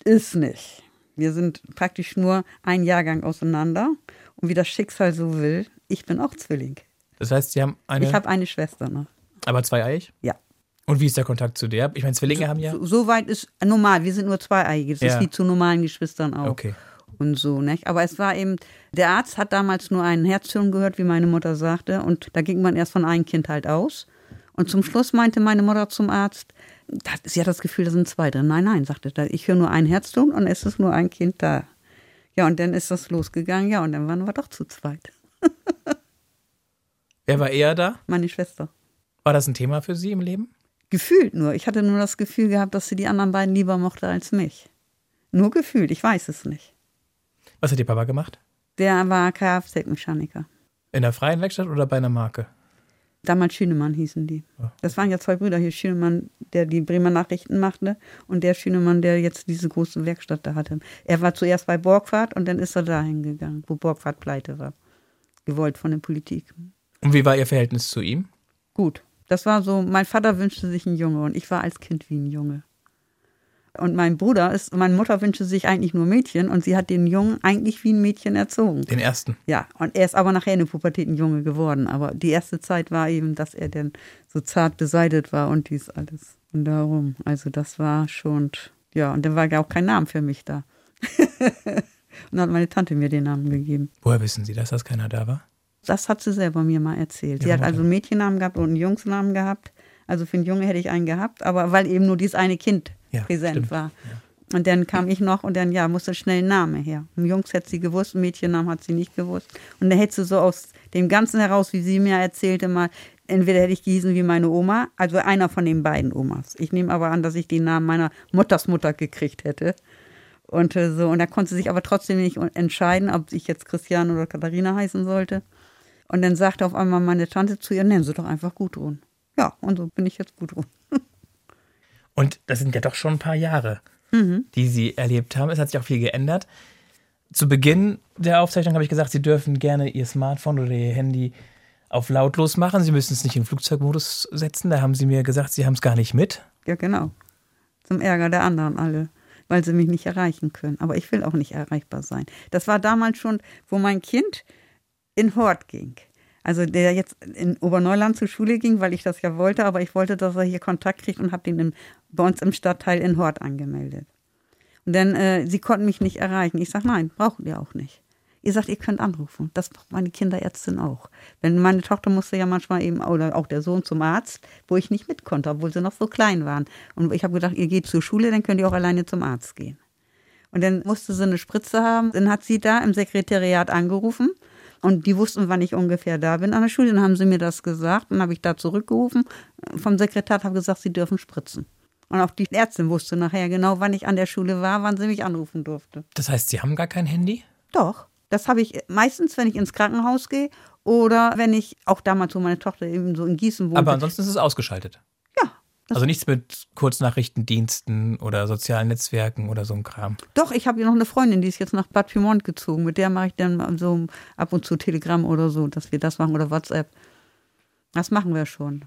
ist nicht. Wir sind praktisch nur ein Jahrgang auseinander. Und wie das Schicksal so will, ich bin auch Zwilling. Das heißt, sie haben eine. Ich habe eine Schwester noch. aber zweieiig? Ja. Und wie ist der Kontakt zu der? Ich meine, Zwillinge haben ja. So, so weit ist normal. Wir sind nur zweieiige. Das Ja. ist wie zu normalen Geschwistern auch. Okay. und so, nicht? Aber es war eben, der Arzt hat damals nur einen Herztönen gehört, wie meine Mutter sagte, und da ging man erst von einem Kind halt aus. Und zum Schluss meinte meine Mutter zum Arzt, das- sie hat das Gefühl, da sind zwei drin. Nein, nein, sagte er, ich höre nur einen Herzton und es ist nur ein Kind da. Ja, und dann ist das losgegangen, ja, und dann waren wir doch zu zweit. Wer war eher da? Meine Schwester. War das ein Thema für Sie im Leben? Gefühlt nur. Ich hatte nur das Gefühl gehabt, dass sie die anderen beiden lieber mochte als mich. Nur gefühlt, ich weiß es nicht. Was hat Ihr Papa gemacht? Der war Kfz-Mechaniker. In der freien Werkstatt oder bei einer Marke? Damals Schünemann hießen die. Das waren ja zwei Brüder hier. Schünemann, der die Bremer Nachrichten machte und der Schünemann, der jetzt diese große Werkstatt da hatte. Er war zuerst bei Borgfahrt und dann ist er dahin gegangen, wo Borgfahrt pleite war. Gewollt von der Politik. Und wie war Ihr Verhältnis zu ihm? Gut. Das war so, mein Vater wünschte sich einen Junge und ich war als Kind wie ein Junge. Und mein Bruder ist, meine Mutter wünschte sich eigentlich nur Mädchen und sie hat den Jungen eigentlich wie ein Mädchen erzogen. Den ersten. Ja, und er ist aber nachher in der Pubertät ein Junge geworden. Aber die erste Zeit war eben, dass er dann so zart beseitet war und dies alles. Und darum, also das war schon, ja, und dann war ja auch kein Name für mich da. und dann hat meine Tante mir den Namen gegeben. Woher wissen Sie, dass das keiner da war? Das hat sie selber mir mal erzählt. Sie Ja, hat also einen Mädchennamen gehabt und einen Jungsnamen gehabt. Also für einen Junge hätte ich einen gehabt, aber weil eben nur dieses eine Kind Ja, präsent stimmt. war. Und dann kam ich noch und dann, ja, musste schnell ein Name her. Ein Jungs hätte sie gewusst, ein Mädchennamen hat sie nicht gewusst. Und dann hätte sie so aus dem Ganzen heraus, wie sie mir erzählte, mal, entweder hätte ich gehießen wie meine Oma, also einer von den beiden Omas. Ich nehme aber an, dass ich den Namen meiner Mutters Mutter gekriegt hätte. Und äh, so, und da konnte sie sich aber trotzdem nicht entscheiden, ob ich jetzt Christiane oder Katharina heißen sollte. Und dann sagte auf einmal meine Tante zu ihr, nennen Sie doch einfach Gudrun. Ja, und so bin ich jetzt Gudrun. Und das sind ja doch schon ein paar Jahre, die Sie erlebt haben. Es hat sich auch viel geändert. Zu Beginn der Aufzeichnung habe ich gesagt, Sie dürfen gerne Ihr Smartphone oder Ihr Handy auf lautlos machen. Sie müssen es nicht in Flugzeugmodus setzen. Da haben Sie mir gesagt, Sie haben es gar nicht mit. Ja, genau. Zum Ärger der anderen alle, weil sie mich nicht erreichen können. Aber ich will auch nicht erreichbar sein. Das war damals schon, wo mein Kind in Hort ging. Also der jetzt in Oberneuland zur Schule ging, weil ich das ja wollte, aber ich wollte, dass er hier Kontakt kriegt und habe den im, bei uns im Stadtteil in Hort angemeldet. Und dann, äh, sie konnten mich nicht erreichen. Ich sage, nein, brauchen ihr auch nicht. Ihr sagt, ihr könnt anrufen. Das braucht meine Kinderärztin auch. Wenn meine Tochter musste ja manchmal eben, oder auch der Sohn zum Arzt, wo ich nicht mit konnte, obwohl sie noch so klein waren. Und ich habe gedacht, ihr geht zur Schule, dann könnt ihr auch alleine zum Arzt gehen. Und dann musste sie eine Spritze haben. Dann hat sie da im Sekretariat angerufen. Und die wussten, wann ich ungefähr da bin an der Schule. Dann haben sie mir das gesagt. Dann habe ich da zurückgerufen. Vom Sekretariat habe gesagt, sie dürfen spritzen. Und auch die Ärztin wusste nachher genau, wann ich an der Schule war, wann sie mich anrufen durfte. Das heißt, Sie haben gar kein Handy? Doch. Das habe ich meistens, wenn ich ins Krankenhaus gehe oder wenn ich, auch damals, wo meine Tochter eben so in Gießen wohnte. Aber ansonsten ist es ausgeschaltet. ja. Also nichts mit Kurznachrichtendiensten oder sozialen Netzwerken oder so ein Kram. Doch, ich habe ja noch eine Freundin, die ist jetzt nach Bad Pyrmont gezogen. Mit der mache ich dann so ab und zu Telegram oder so, dass wir das machen oder WhatsApp. Das machen wir schon.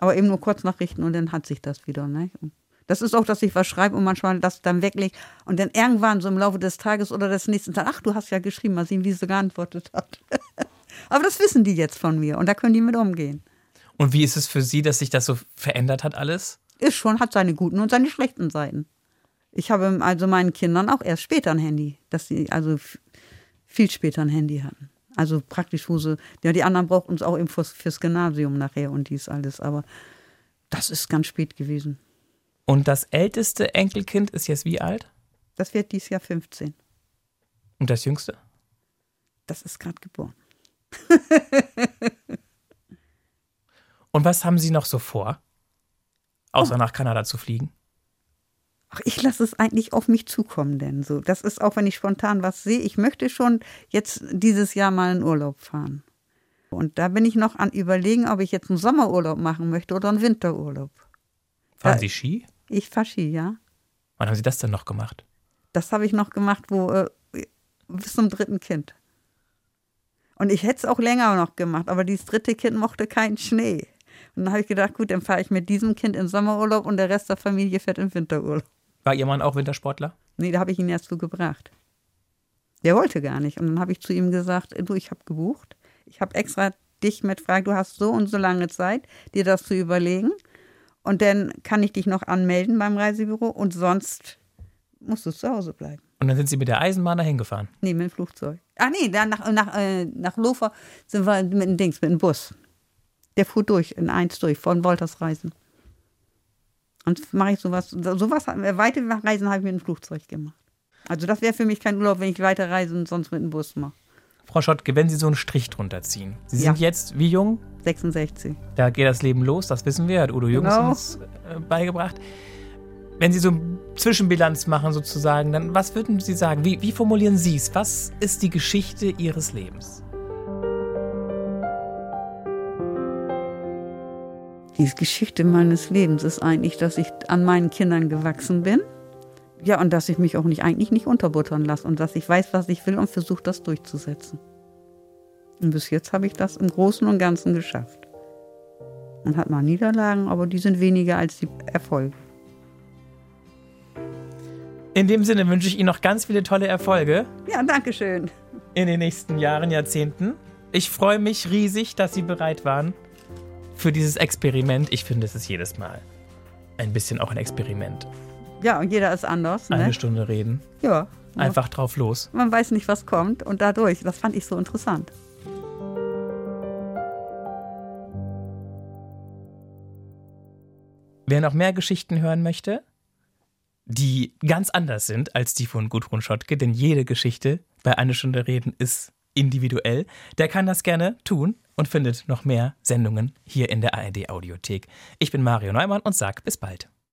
Aber eben nur Kurznachrichten und dann hat sich das wieder. Ne? Das ist auch, dass ich was schreibe und manchmal das dann weglege und dann irgendwann so im Laufe des Tages oder des nächsten Tages, ach, du hast ja geschrieben, mal sehen, wie sie geantwortet hat. Aber das wissen die jetzt von mir und da können die mit umgehen. Und wie ist es für Sie, dass sich das so verändert hat alles? Ist schon, hat seine guten und seine schlechten Seiten. Ich habe also meinen Kindern auch erst später ein Handy, dass sie also viel später ein Handy hatten. Also praktisch, wo sie, ja, die anderen brauchten es auch eben fürs, fürs Gymnasium nachher und dies alles, aber das ist ganz spät gewesen. Und das älteste Enkelkind ist jetzt wie alt? Das wird dieses Jahr 15. Und das jüngste? Das ist gerade geboren. Und was haben Sie noch so vor? Außer nach Kanada zu fliegen? Ach, ich lasse es eigentlich auf mich zukommen, denn so. Das ist auch, wenn ich spontan was sehe. Ich möchte schon jetzt dieses Jahr mal in Urlaub fahren. Und da bin ich noch an überlegen, ob ich jetzt einen Sommerurlaub machen möchte oder einen Winterurlaub. Fahren Ja. Sie Ski? Ich fahre Ski, ja. Wann haben Sie das denn noch gemacht? Das habe ich noch gemacht, wo äh, bis zum dritten Kind. Und ich hätte es auch länger noch gemacht, aber dieses dritte Kind mochte keinen Schnee. Und dann habe ich gedacht, gut, dann fahre ich mit diesem Kind in Sommerurlaub und der Rest der Familie fährt in Winterurlaub. War Ihr Mann auch Wintersportler? Nee, da habe ich ihn erst so gebracht. Der wollte gar nicht. Und dann habe ich zu ihm gesagt, du, ich habe gebucht. Ich habe extra dich mit gefragt, du hast so und so lange Zeit, dir das zu überlegen. Und dann kann ich dich noch anmelden beim Reisebüro und sonst musst du zu Hause bleiben. Und dann sind Sie mit der Eisenbahn dahin gefahren. Nee, mit dem Flugzeug. Ach nee, dann nach, nach, äh, nach Lofer sind wir mit dem Dings, mit dem Bus. Der fuhr durch, in eins durch, von Woltersreisen. Und mache ich sowas, sowas, weite Reisen habe ich mit dem Flugzeug gemacht. Also das wäre für mich kein Urlaub, wenn ich weiter reise und sonst mit dem Bus mache. Frau Schottke, wenn Sie so einen Strich drunter ziehen. Sie Ja. sind jetzt wie jung? 66. Da geht das Leben los, das wissen wir, hat Udo Jürgens Genau. uns äh, beigebracht. Wenn Sie so eine Zwischenbilanz machen sozusagen, dann was würden Sie sagen? Wie, wie formulieren Sie es? Was ist die Geschichte Ihres Lebens? Die Geschichte meines Lebens ist eigentlich, dass ich an meinen Kindern gewachsen bin. Ja, und dass ich mich auch nicht eigentlich nicht unterbuttern lasse und dass ich weiß, was ich will und versuche, das durchzusetzen. Und bis jetzt habe ich das im Großen und Ganzen geschafft. Man hat mal Niederlagen, aber die sind weniger als die Erfolge. In dem Sinne wünsche ich Ihnen noch ganz viele tolle Erfolge Ja, danke schön. in den nächsten Jahren, Jahrzehnten. Ich freue mich riesig, dass Sie bereit waren für dieses Experiment. Ich finde, es ist jedes Mal ein bisschen auch ein Experiment. Ja, und jeder ist anders. Eine Ne? Stunde reden, Ja. einfach drauf los. Man weiß nicht, was kommt und dadurch, das fand ich so interessant. Wer noch mehr Geschichten hören möchte, die ganz anders sind als die von Gudrun Schottke, denn jede Geschichte bei Eine Stunde Reden ist individuell, der kann das gerne tun und findet noch mehr Sendungen hier in der ARD Audiothek. Ich bin Mario Neumann und sag bis bald.